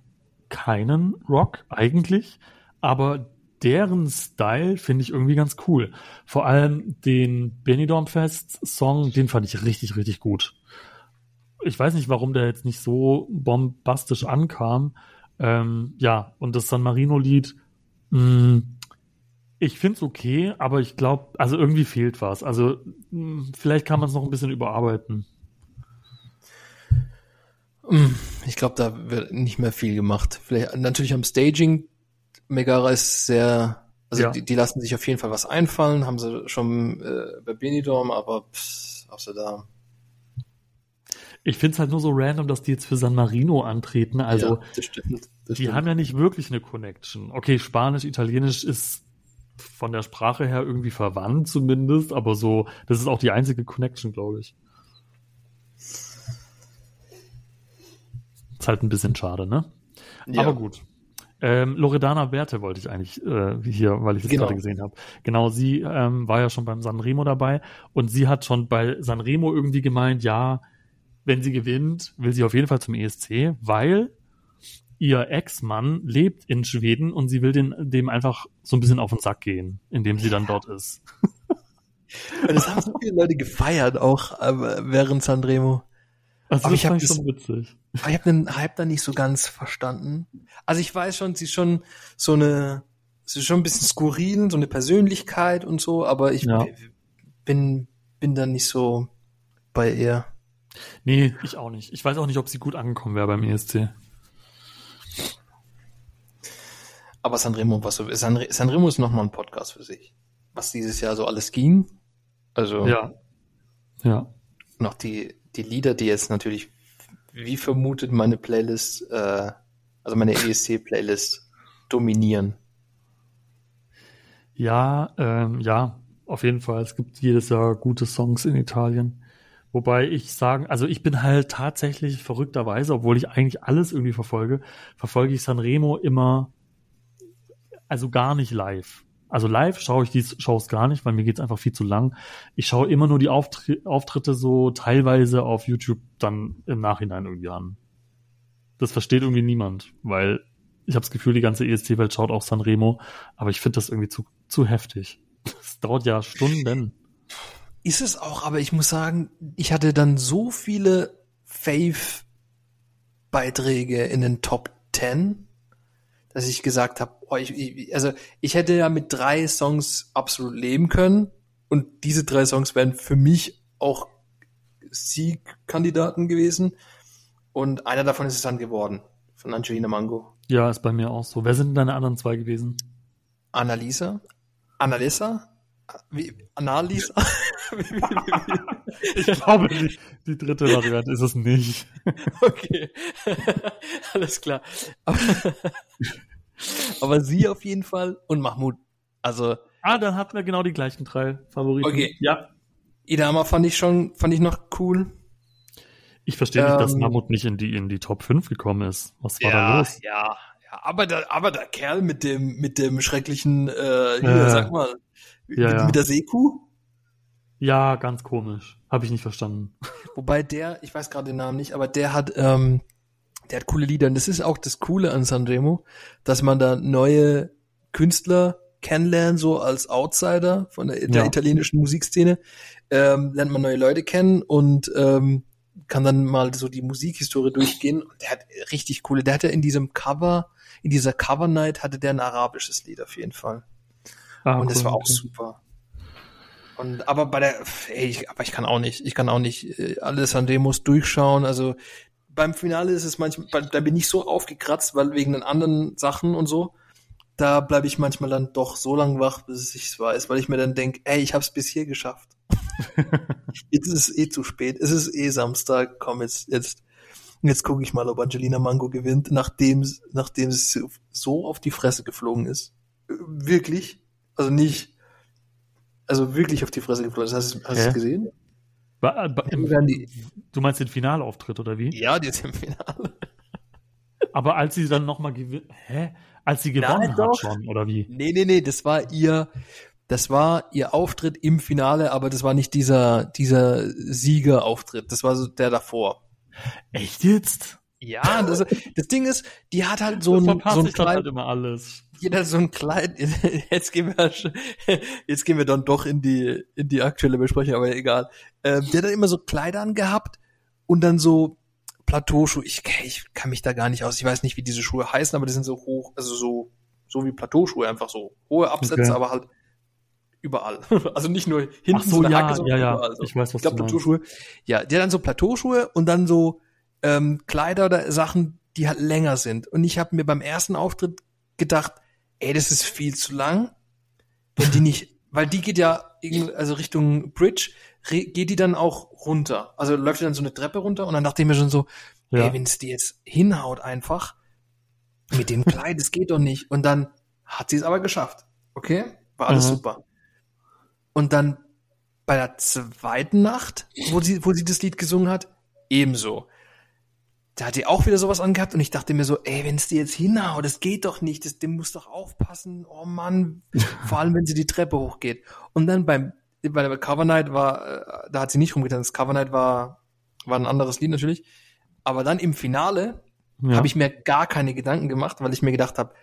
S2: keinen Rock eigentlich, aber deren Style finde ich irgendwie ganz cool. Vor allem den Benidorm Fest Song, den fand ich richtig, richtig gut. Ich weiß nicht, warum der jetzt nicht so bombastisch ankam. Ähm, ja, und das San Marino Lied, mh, ich find's okay, aber ich glaube, also irgendwie fehlt was. Also mh, vielleicht kann man es noch ein bisschen überarbeiten.
S1: mm, ich glaube, da wird nicht mehr viel gemacht. Vielleicht natürlich am Staging. Megara ist sehr, also
S2: Ja.
S1: die, die lassen sich auf jeden Fall was einfallen, haben sie schon äh, bei Benidorm, aber pff, außer da.
S2: Ich find's halt nur so random, dass die jetzt für San Marino antreten. Also
S1: ja, das stimmt. Das
S2: die
S1: stimmt.
S2: haben ja nicht wirklich eine Connection. Okay, Spanisch, Italienisch ist von der Sprache her irgendwie verwandt zumindest, aber so, das ist auch die einzige Connection, glaube ich. Ist halt ein bisschen schade, ne?
S1: ja.
S2: Aber gut. Ähm, Loredana Werte wollte ich eigentlich äh, hier, weil ich es
S1: Genau.
S2: gerade gesehen habe. Genau, sie ähm, war ja schon beim Sanremo dabei und sie hat schon bei Sanremo irgendwie gemeint, ja, wenn sie gewinnt, will sie auf jeden Fall zum ESC, weil ihr Ex-Mann lebt in Schweden und sie will den, dem einfach so ein bisschen auf den Sack gehen, indem sie dann dort ist.
S1: Und das haben so viele Leute gefeiert, auch äh, während Sanremo.
S2: Also
S1: Aber ich hab
S2: fand ich
S1: das-
S2: schon witzig.
S1: Ich habe den Hype da nicht so ganz verstanden. Also ich weiß schon, sie ist schon so eine, sie ist schon ein bisschen skurril, so eine Persönlichkeit und so, aber ich
S2: Ja.
S1: bin, bin da nicht so bei ihr.
S2: Nee, ich auch nicht. Ich weiß auch nicht, ob sie gut angekommen wäre beim ESC.
S1: Aber Sanremo, was so, Sanre, Sanremo ist nochmal ein Podcast für sich. Was dieses Jahr so alles ging. Also
S2: Ja. Ja.
S1: noch die, die Lieder, die jetzt natürlich, wie vermutet, meine Playlist, äh, also meine ESC-Playlist dominieren.
S2: Ja, ähm, ja, auf jeden Fall. Es gibt jedes Jahr gute Songs in Italien. Wobei ich sagen, also ich bin halt tatsächlich verrückterweise, obwohl ich eigentlich alles irgendwie verfolge, verfolge ich Sanremo immer, also gar nicht live. Also live schaue ich die Shows gar nicht, weil mir geht's einfach viel zu lang. Ich schaue immer nur die Auftri Auftritte so teilweise auf YouTube dann im Nachhinein irgendwie an. Das versteht irgendwie niemand, weil ich habe das Gefühl, die ganze ESC-Welt schaut auch Sanremo, aber ich finde das irgendwie zu, zu heftig. Das dauert ja Stunden.
S1: Ist es auch, aber ich muss sagen, ich hatte dann so viele Fave-Beiträge in den Top 10, dass ich gesagt habe, oh, ich, ich, also ich hätte ja mit drei Songs absolut leben können und diese drei Songs wären für mich auch Siegkandidaten gewesen und einer davon ist es dann geworden, von Angelina Mango.
S2: Ja, ist bei mir auch so. Wer sind denn deine anderen zwei gewesen?
S1: Annalisa? Annalisa? Wie, Annalisa?
S2: Ich glaube, die, die dritte Variante ist es nicht.
S1: Okay, alles klar. Aber, aber sie auf jeden Fall und Mahmoud. Also
S2: Ah, dann hatten wir genau die gleichen drei Favoriten.
S1: Okay.
S2: Ja.
S1: Idama fand ich schon, fand ich noch cool.
S2: Ich verstehe nicht, dass
S1: Ähm,
S2: Mammut nicht in die, in die Top 5 gekommen ist. Was war da
S1: Ja,
S2: los?
S1: ja, ja. Aber der, aber der Kerl mit dem, mit dem schrecklichen, äh, hier,
S2: Ja.
S1: sag mal,
S2: Ja,
S1: mit,
S2: ja.
S1: mit der Seekuh.
S2: Ja, ganz komisch. Habe ich nicht verstanden.
S1: Wobei der, ich weiß gerade den Namen nicht, aber der hat, ähm, der hat coole Lieder. Und das ist auch das Coole an Sanremo, dass man da neue Künstler kennenlernt, so als Outsider von der, der
S2: Ja.
S1: italienischen Musikszene. Ähm, lernt man neue Leute kennen und ähm, kann dann mal so die Musikhistorie durchgehen. Und der hat richtig coole, der hatte in diesem Cover, in dieser Cover Night hatte der ein arabisches Lied auf jeden Fall.
S2: Ah,
S1: Und das
S2: cool,
S1: war auch
S2: okay.
S1: super. Und aber bei der, ey, ich, aber ich kann auch nicht, ich kann auch nicht äh, alles an Demos durchschauen. Also beim Finale ist es manchmal, da bin ich so aufgekratzt, weil wegen den anderen Sachen und so, da bleibe ich manchmal dann doch so lang wach, bis ich es weiß, weil ich mir dann denke, ey, ich hab's bis hier geschafft. jetzt ist es eh zu spät, es ist eh Samstag, komm jetzt, jetzt, jetzt gucke ich mal, ob Angelina Mango gewinnt, nachdem, nachdem es so auf die Fresse geflogen ist. Äh, Wirklich, also nicht, also wirklich auf die Fresse geflogen. Hast du hast du es gesehen?
S2: Ba- ba- im,
S1: die-
S2: du meinst den Finalauftritt oder wie?
S1: Ja, die ist im Finale.
S2: Aber als sie dann nochmal gewinnt, hä? Als sie gewonnen hat
S1: doch.
S2: schon, oder wie?
S1: Nee, nee, nee, das war ihr, das war ihr Auftritt im Finale, aber das war nicht dieser, dieser Siegerauftritt. Das war so der davor.
S2: Echt jetzt?
S1: Ja, das, das Ding ist, die hat halt so
S2: das
S1: ein, so ein Kleid,
S2: halt immer alles.
S1: Jeder so ein Kleid, jetzt gehen wir, jetzt gehen wir dann doch in die, in die aktuelle Besprechung, aber egal. Ähm, der hat dann immer so Kleider angehabt und dann so Plateauschuhe. Ich, ich kann mich da gar nicht aus. Ich weiß nicht, wie diese Schuhe heißen, aber die sind so hoch, also so, so wie Plateauschuhe, einfach so hohe Absätze,
S2: Okay.
S1: aber halt überall. Also nicht nur hinten
S2: Ach so, ja,
S1: Hacke, sondern
S2: ja, ja.
S1: überall. So.
S2: Ich weiß, was
S1: Ich glaube,
S2: du.
S1: Plateauschuhe. Ja, der hat dann so Plateauschuhe und dann so ähm, Kleider oder Sachen, die halt länger sind. Und ich habe mir beim ersten Auftritt gedacht, ey, das ist viel zu lang. Wenn die nicht, weil die geht ja also Richtung Bridge, geht die dann auch runter. Also läuft die dann so eine Treppe runter und dann dachte ich mir schon so,
S2: Ja.
S1: ey, wenn es die jetzt hinhaut einfach mit dem Kleid, das geht doch nicht. Und dann hat sie es aber geschafft. Okay? War alles
S2: Mhm.
S1: super. Und dann bei der zweiten Nacht, wo sie, wo sie das Lied gesungen hat, ebenso. Da hat die auch wieder sowas angehabt und ich dachte mir so, ey, wenn es die jetzt hinhaut, das geht doch nicht, das, dem muss doch aufpassen, oh Mann, vor allem wenn sie die Treppe hochgeht. Und dann beim, bei der Cover Night war, äh, da hat sie nicht rumgetan, das Cover Night war, war ein anderes Lied natürlich. Aber dann im Finale
S2: Ja.
S1: habe ich mir gar keine Gedanken gemacht, weil ich mir gedacht habe,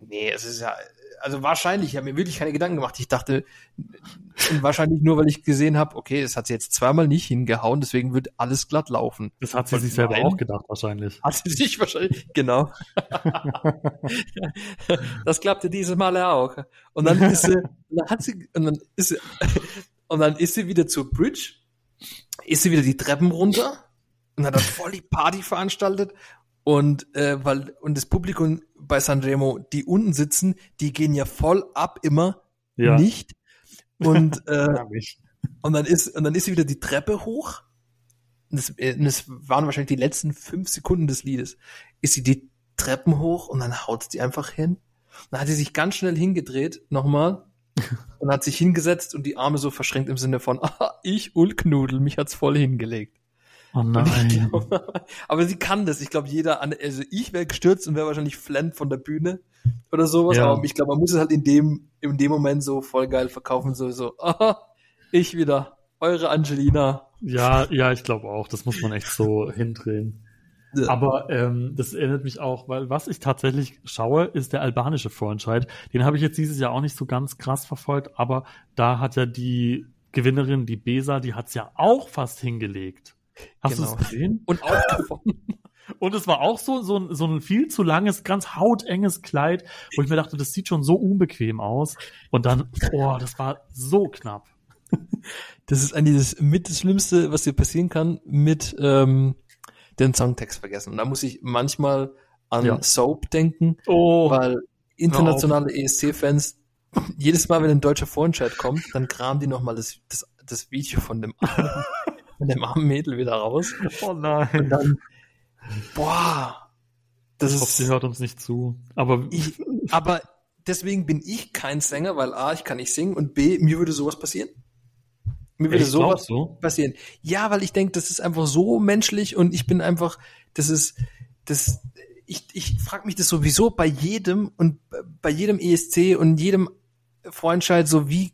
S1: nee, es ist ja, also wahrscheinlich, ich habe mir wirklich keine Gedanken gemacht. Ich dachte, wahrscheinlich nur, weil ich gesehen habe, okay, es hat sie jetzt zweimal nicht hingehauen, deswegen wird alles glatt laufen.
S2: das hat sie
S1: Und
S2: sich selber
S1: nein.
S2: auch gedacht, wahrscheinlich.
S1: Hat sie sich wahrscheinlich, genau. das klappte dieses Mal auch. Und dann ist sie, und dann hat sie, und dann ist sie, und dann ist sie wieder zur Bridge, ist sie wieder die Treppen runter und hat dann voll die Party veranstaltet. Und äh, weil und das Publikum bei Sanremo, die unten sitzen, die gehen ja voll ab immer
S2: Ja.
S1: nicht. Und äh, und dann ist, und dann ist sie wieder die Treppe hoch. Und das, äh, und das waren wahrscheinlich die letzten fünf Sekunden des Liedes. Ist sie die Treppen hoch und dann haut sie einfach hin. Dann hat sie sich ganz schnell hingedreht, nochmal, und hat sich hingesetzt und die Arme so verschränkt im Sinne von, ah, ich Ulknudel, mich hat's voll hingelegt.
S2: Oh nein.
S1: glaub, aber sie kann das. Ich glaube, jeder, also ich wäre gestürzt und wäre wahrscheinlich flennt von der Bühne oder sowas.
S2: Ja.
S1: Aber ich glaube, man muss es halt in dem, in dem Moment so voll geil verkaufen, so, so, aha, ich wieder, eure Angelina.
S2: Ja, ja, ich glaube auch. Das muss man echt so hindrehen.
S1: Ja.
S2: Aber ähm, das erinnert mich auch, weil was ich tatsächlich schaue, ist der albanische Vorentscheid. Den habe ich jetzt dieses Jahr auch nicht so ganz krass verfolgt, aber da hat ja die Gewinnerin, die Besa, die hat's ja auch fast hingelegt. Hast
S1: Genau.
S2: du es gesehen?
S1: Und auch gewonnen.
S2: Und es war auch so, so, ein- so ein viel zu langes, ganz hautenges Kleid, wo ich mir dachte, das sieht schon so unbequem aus. Und dann, oh, das war so knapp.
S1: Das ist eigentlich das mit das Schlimmste, was dir passieren kann, mit ähm, den Songtext vergessen. Und da muss ich manchmal an
S2: Ja.
S1: Soap denken,
S2: Oh,
S1: weil internationale ESC-Fans jedes Mal, wenn ein deutscher Vorentscheid kommt, dann kramen die nochmal das, das, das Video von dem armen, von dem armen Mädel wieder raus.
S2: oh
S1: Und
S2: nein.
S1: dann, boah, das
S2: Ich hoffe, sie
S1: ist,
S2: hört uns nicht zu. Aber
S1: ich, aber deswegen bin ich kein Sänger, weil A, ich kann nicht singen und B, mir würde sowas passieren. Mir würde
S2: Echt,
S1: sowas
S2: du?
S1: passieren. Ja, weil ich denke, das ist einfach so menschlich und ich bin einfach, das ist, das, ich, ich frage mich das sowieso bei jedem und bei jedem ESC und jedem Freundscheid so, wie,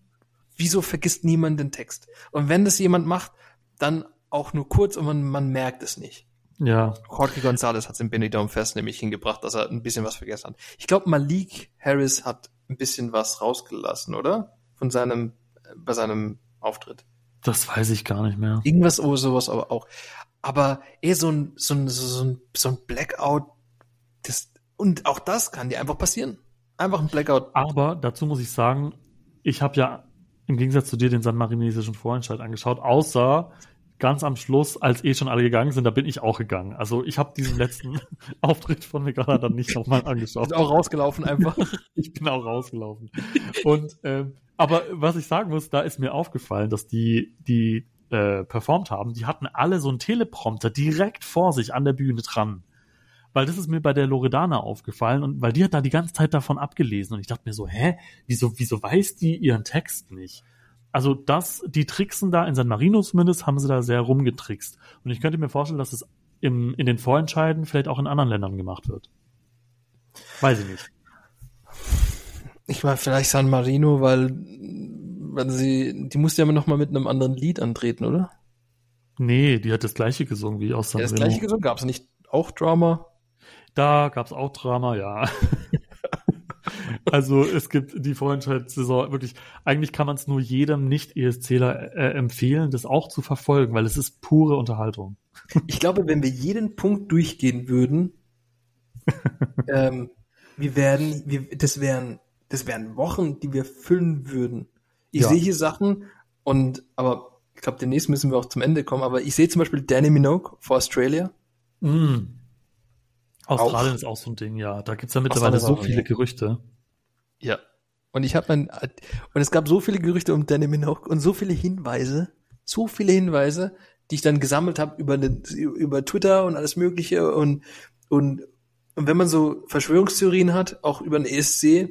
S1: wieso vergisst niemand den Text? Und wenn das jemand macht, dann auch nur kurz und man, man merkt es nicht.
S2: Ja.
S1: Jorge Gonzalez hat es im Benidorm Fest nämlich hingebracht, dass er ein bisschen was vergessen hat. Ich glaube, Malik Harris hat ein bisschen was rausgelassen, oder? Von seinem, äh, bei seinem Auftritt.
S2: Das weiß ich gar nicht mehr.
S1: Irgendwas oder sowas aber auch. Aber eher so ein, so ein, so ein, so ein Blackout, das, und auch das kann dir einfach passieren. Einfach ein Blackout.
S2: Aber dazu muss ich sagen, ich habe ja im Gegensatz zu dir den sanmarinesischen Vorentscheid angeschaut, außer ganz am Schluss, als eh schon alle gegangen sind, da bin ich auch gegangen. Also ich habe diesen letzten Auftritt von Megala dann nicht nochmal angeschaut.
S1: Ist auch rausgelaufen einfach.
S2: Ich bin auch rausgelaufen. Und ähm, aber was ich sagen muss, da ist mir aufgefallen, dass die, die äh, performt haben, die hatten alle so einen Teleprompter direkt vor sich an der Bühne dran. Weil das ist mir bei der Loredana aufgefallen und weil die hat da die ganze Zeit davon abgelesen und ich dachte mir so, hä, wieso, wieso weiß die ihren Text nicht? Also das, die tricksen da in San Marino zumindest, haben sie da sehr rumgetrickst. Und ich könnte mir vorstellen, dass es im, in den Vorentscheiden vielleicht auch in anderen Ländern gemacht wird. Weiß ich nicht.
S1: Ich war vielleicht San Marino, weil, weil sie, die musste ja immer noch mal mit einem anderen Lied antreten, oder?
S2: Nee, die hat das gleiche gesungen wie aus San
S1: Ja, das
S2: Remo.
S1: gleiche gesungen, gab es nicht auch Drama?
S2: Da gab's auch Drama, ja. also es gibt die Vorentscheidssaison wirklich, eigentlich kann man es nur jedem Nicht-ESCler äh, empfehlen, das auch zu verfolgen, weil es ist pure Unterhaltung.
S1: Ich glaube, wenn wir jeden Punkt durchgehen würden, ähm, wir werden, wir, das wären, das wären Wochen, die wir füllen würden. Ich
S2: Ja.
S1: sehe hier Sachen und, aber ich glaube, demnächst müssen wir auch zum Ende kommen, aber ich sehe zum Beispiel Danny Minogue for Australia.
S2: Mm. Australien ist auch so ein Ding, ja. Da gibt's ja mittlerweile so
S1: auch,
S2: viele. Gerüchte.
S1: Ja. Und ich habe mein, und es gab so viele Gerüchte um Danny Minogue und so viele Hinweise, so viele Hinweise, die ich dann gesammelt habe über, den- über Twitter und alles Mögliche und, und, und wenn man so Verschwörungstheorien hat, auch über den ESC,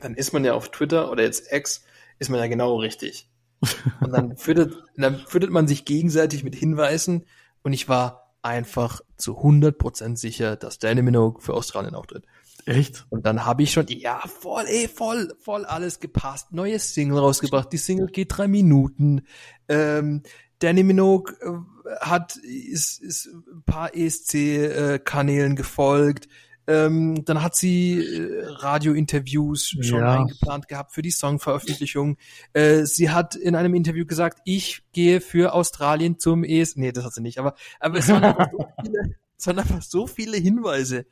S1: dann ist man ja auf Twitter oder jetzt X, ist man ja genau richtig. Und dann füttert, dann füttert man sich gegenseitig mit Hinweisen und ich war einfach zu 100% sicher, dass Danny Minogue für Australien auftritt.
S2: Echt?
S1: Und dann habe ich schon, ja, voll, ey, voll, voll alles gepasst. Neues Single rausgebracht. Die Single geht drei Minuten. Ähm, Danny Minogue äh, hat, ist, ist ein paar ESC-Kanälen gefolgt. Ähm, dann hat sie äh, Radiointerviews schon
S2: Ja.
S1: eingeplant gehabt für die Songveröffentlichung. Äh, sie hat in einem Interview gesagt, ich gehe für Australien zum ESC. Nee, das hat sie nicht, aber, aber es waren einfach so viele, es waren einfach so viele Hinweise.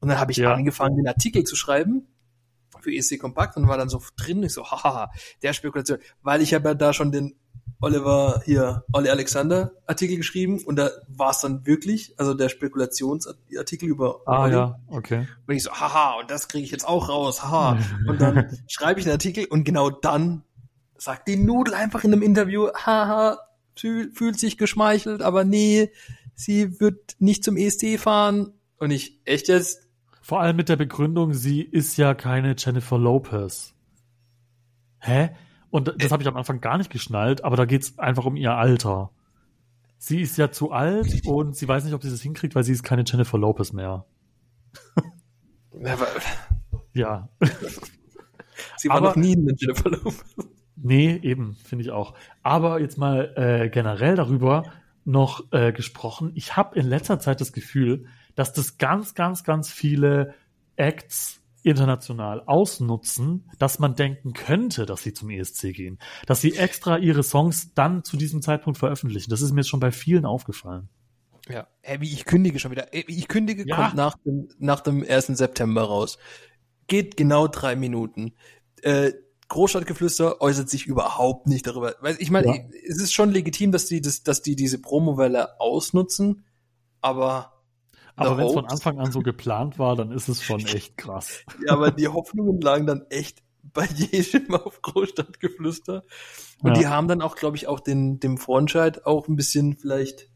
S1: Und dann habe ich
S2: Ja.
S1: angefangen, den Artikel zu schreiben für ESC Kompakt und war dann so drin, ich so, haha, der Spekulation, weil ich habe ja da schon den Oliver hier, Olli Alexander Artikel geschrieben und da war es dann wirklich, also der Spekulationsartikel über
S2: Ah
S1: Olli.
S2: ja, okay.
S1: Und ich so, haha, und das kriege ich jetzt auch raus, haha. Und dann schreibe ich einen Artikel und genau dann sagt die Nudel einfach in einem Interview, haha, fühl, fühlt sich geschmeichelt, aber nee, sie wird nicht zum ESC fahren. Und ich, echt jetzt?
S2: Vor allem mit der Begründung, sie ist ja keine Jennifer Lopez. Hä? Und das habe ich am Anfang gar nicht geschnallt, aber da geht's einfach um ihr Alter. Sie ist ja zu alt und sie weiß nicht, ob sie das hinkriegt, weil sie ist keine Jennifer Lopez mehr.
S1: Ja. Sie war
S2: Aber-
S1: noch nie in Jennifer Lopez.
S2: Nee, eben, finde ich auch. Aber jetzt mal äh, generell darüber noch äh, gesprochen. Ich habe in letzter Zeit das Gefühl, dass das ganz, ganz, ganz viele Acts international ausnutzen, dass man denken könnte, dass sie zum ESC gehen. Dass sie extra ihre Songs dann zu diesem Zeitpunkt veröffentlichen. Das ist mir jetzt schon bei vielen aufgefallen.
S1: Ja. Ich kündige schon wieder. Ich kündige
S2: Ja.
S1: kommt nach dem, nach dem 1. September raus. Geht genau drei Minuten. Äh, Großstadtgeflüster äußert sich überhaupt nicht darüber. Weil ich meine,
S2: Ja.
S1: es ist schon legitim, dass die, das, dass die diese Promowelle ausnutzen, aber
S2: Aber wenn es von Anfang an so geplant war, dann ist es schon echt krass.
S1: Ja, aber die Hoffnungen lagen dann echt bei jedem auf Großstadtgeflüster. Und
S2: Ja.
S1: die haben dann auch, glaube ich, auch den, dem Vorentscheid auch ein bisschen vielleicht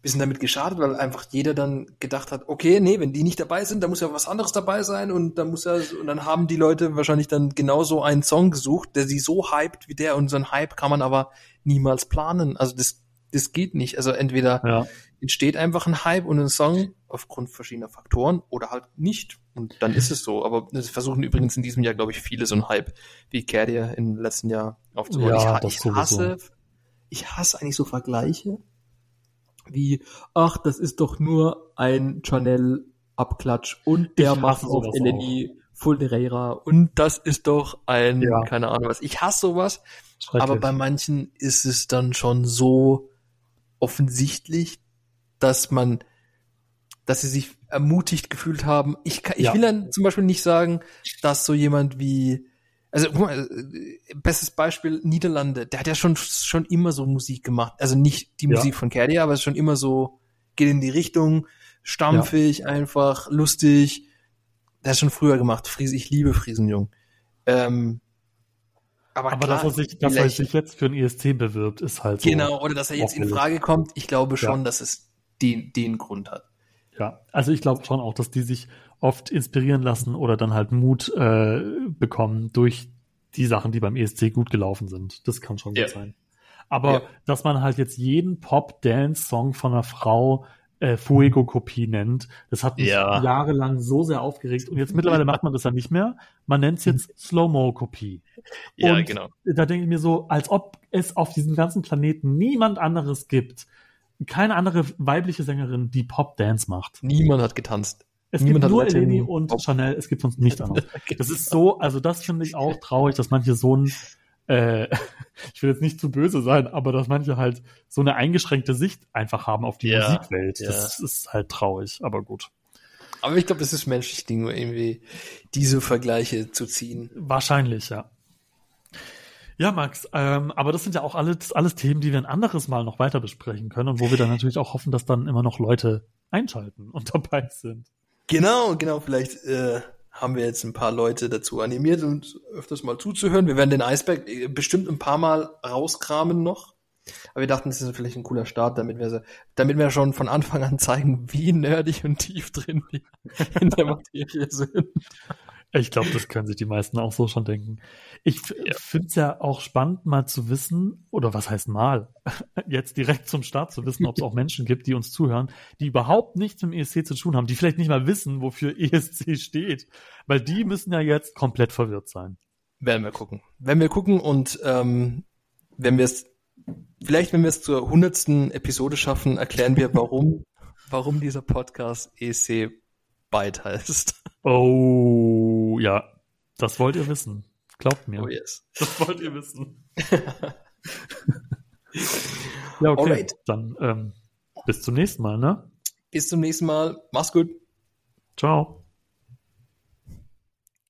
S1: bisschen damit geschadet, weil einfach jeder dann gedacht hat, okay, nee, wenn die nicht dabei sind, dann muss ja was anderes dabei sein und dann muss ja, und dann haben die Leute wahrscheinlich dann genauso einen Song gesucht, der sie so hypt wie der und so ein Hype kann man aber niemals planen. Also das, das geht nicht. Also entweder ja. Entsteht einfach ein Hype und ein Song aufgrund verschiedener Faktoren oder halt nicht. Und dann ist es so. Aber das versuchen übrigens in diesem Jahr, glaube ich, viele so ein Hype wie Carrier im letzten Jahr aufzubauen. Ja, ich, ich hasse, ich hasse eigentlich so Vergleiche wie, ach, das ist doch nur ein Chanel-Abklatsch und der macht auf Eleni Fuldereira und das ist doch ein, ja. keine Ahnung was. Ich hasse sowas, aber bei manchen ist es dann schon so offensichtlich, dass man, dass sie sich ermutigt gefühlt haben. Ich, kann, ich ja. will dann zum Beispiel nicht sagen, dass so jemand wie also guck mal, äh, bestes Beispiel Niederlande, der hat ja schon schon immer so Musik gemacht, also nicht die Musik ja. von Kerdia, aber es ist schon immer so geht in die Richtung stampfig, ja. einfach lustig. Der hat schon früher gemacht. Fries, ich liebe Friesenjung. Ähm,
S2: aber, aber klar, dass er sich, dass er sich jetzt für ein ESC bewirbt, ist halt
S1: so. Genau, oder dass er jetzt in Frage kommt. Ich glaube schon, dass es den, den Grund hat.
S2: Ja, also ich glaube schon auch, dass die sich oft inspirieren lassen oder dann halt Mut äh, bekommen durch die Sachen, die beim ESC gut gelaufen sind. Das kann schon ja. gut sein. Aber ja. dass man halt jetzt jeden Pop-Dance-Song von einer Frau äh, Fuego-Kopie nennt, das hat mich ja. jahrelang so sehr aufgeregt. Und jetzt mittlerweile macht man das ja nicht mehr. Man nennt es jetzt Slow-Mo-Kopie. Ja, Und genau. Da denke ich mir so, als ob es auf diesem ganzen Planeten niemand anderes gibt, keine andere weibliche Sängerin, die Pop-Dance macht.
S1: Niemand hat getanzt.
S2: Es Niemand gibt nur Eleni und Pop. Chanel, es gibt sonst nichts anderes. Das ist so, also das finde ich auch traurig, dass manche so ein, äh, ich will jetzt nicht zu böse sein, aber dass manche halt so eine eingeschränkte Sicht einfach haben auf die ja, Musikwelt. Das ja. ist halt traurig, aber gut.
S1: Aber ich glaube, es ist menschlich Ding, irgendwie diese Vergleiche zu ziehen.
S2: Wahrscheinlich, ja. Ja, Max, ähm, aber das sind ja auch alles, alles Themen, die wir ein anderes Mal noch weiter besprechen können und wo wir dann natürlich auch hoffen, dass dann immer noch Leute einschalten und dabei sind.
S1: Genau, genau, vielleicht äh, haben wir jetzt ein paar Leute dazu animiert, uns öfters mal zuzuhören. Wir werden den Eisberg äh, bestimmt ein paar Mal rauskramen noch. Aber wir dachten, das ist vielleicht ein cooler Start, damit wir, damit wir schon von Anfang an zeigen, wie nerdig und tief drin wir in der Materie sind.
S2: Ich glaube, das können sich die meisten auch so schon denken. Ich ja. finde es ja auch spannend, mal zu wissen, oder was heißt mal, jetzt direkt zum Start zu wissen, ob es auch Menschen gibt, die uns zuhören, die überhaupt nichts mit ESC zu tun haben, die vielleicht nicht mal wissen, wofür ESC steht. Weil die müssen ja jetzt komplett verwirrt sein.
S1: Werden wir gucken. Wenn wir gucken und ähm, wenn wir es, vielleicht wenn wir es zur hundertsten Episode schaffen, erklären wir, warum, warum dieser Podcast ESC Byte heißt.
S2: Oh, ja. Das wollt ihr wissen. Glaubt mir. Oh yes. Das wollt ihr wissen. ja, okay. Alright. Dann ähm, bis zum nächsten Mal, ne?
S1: Bis zum nächsten Mal. Mach's gut.
S2: Ciao.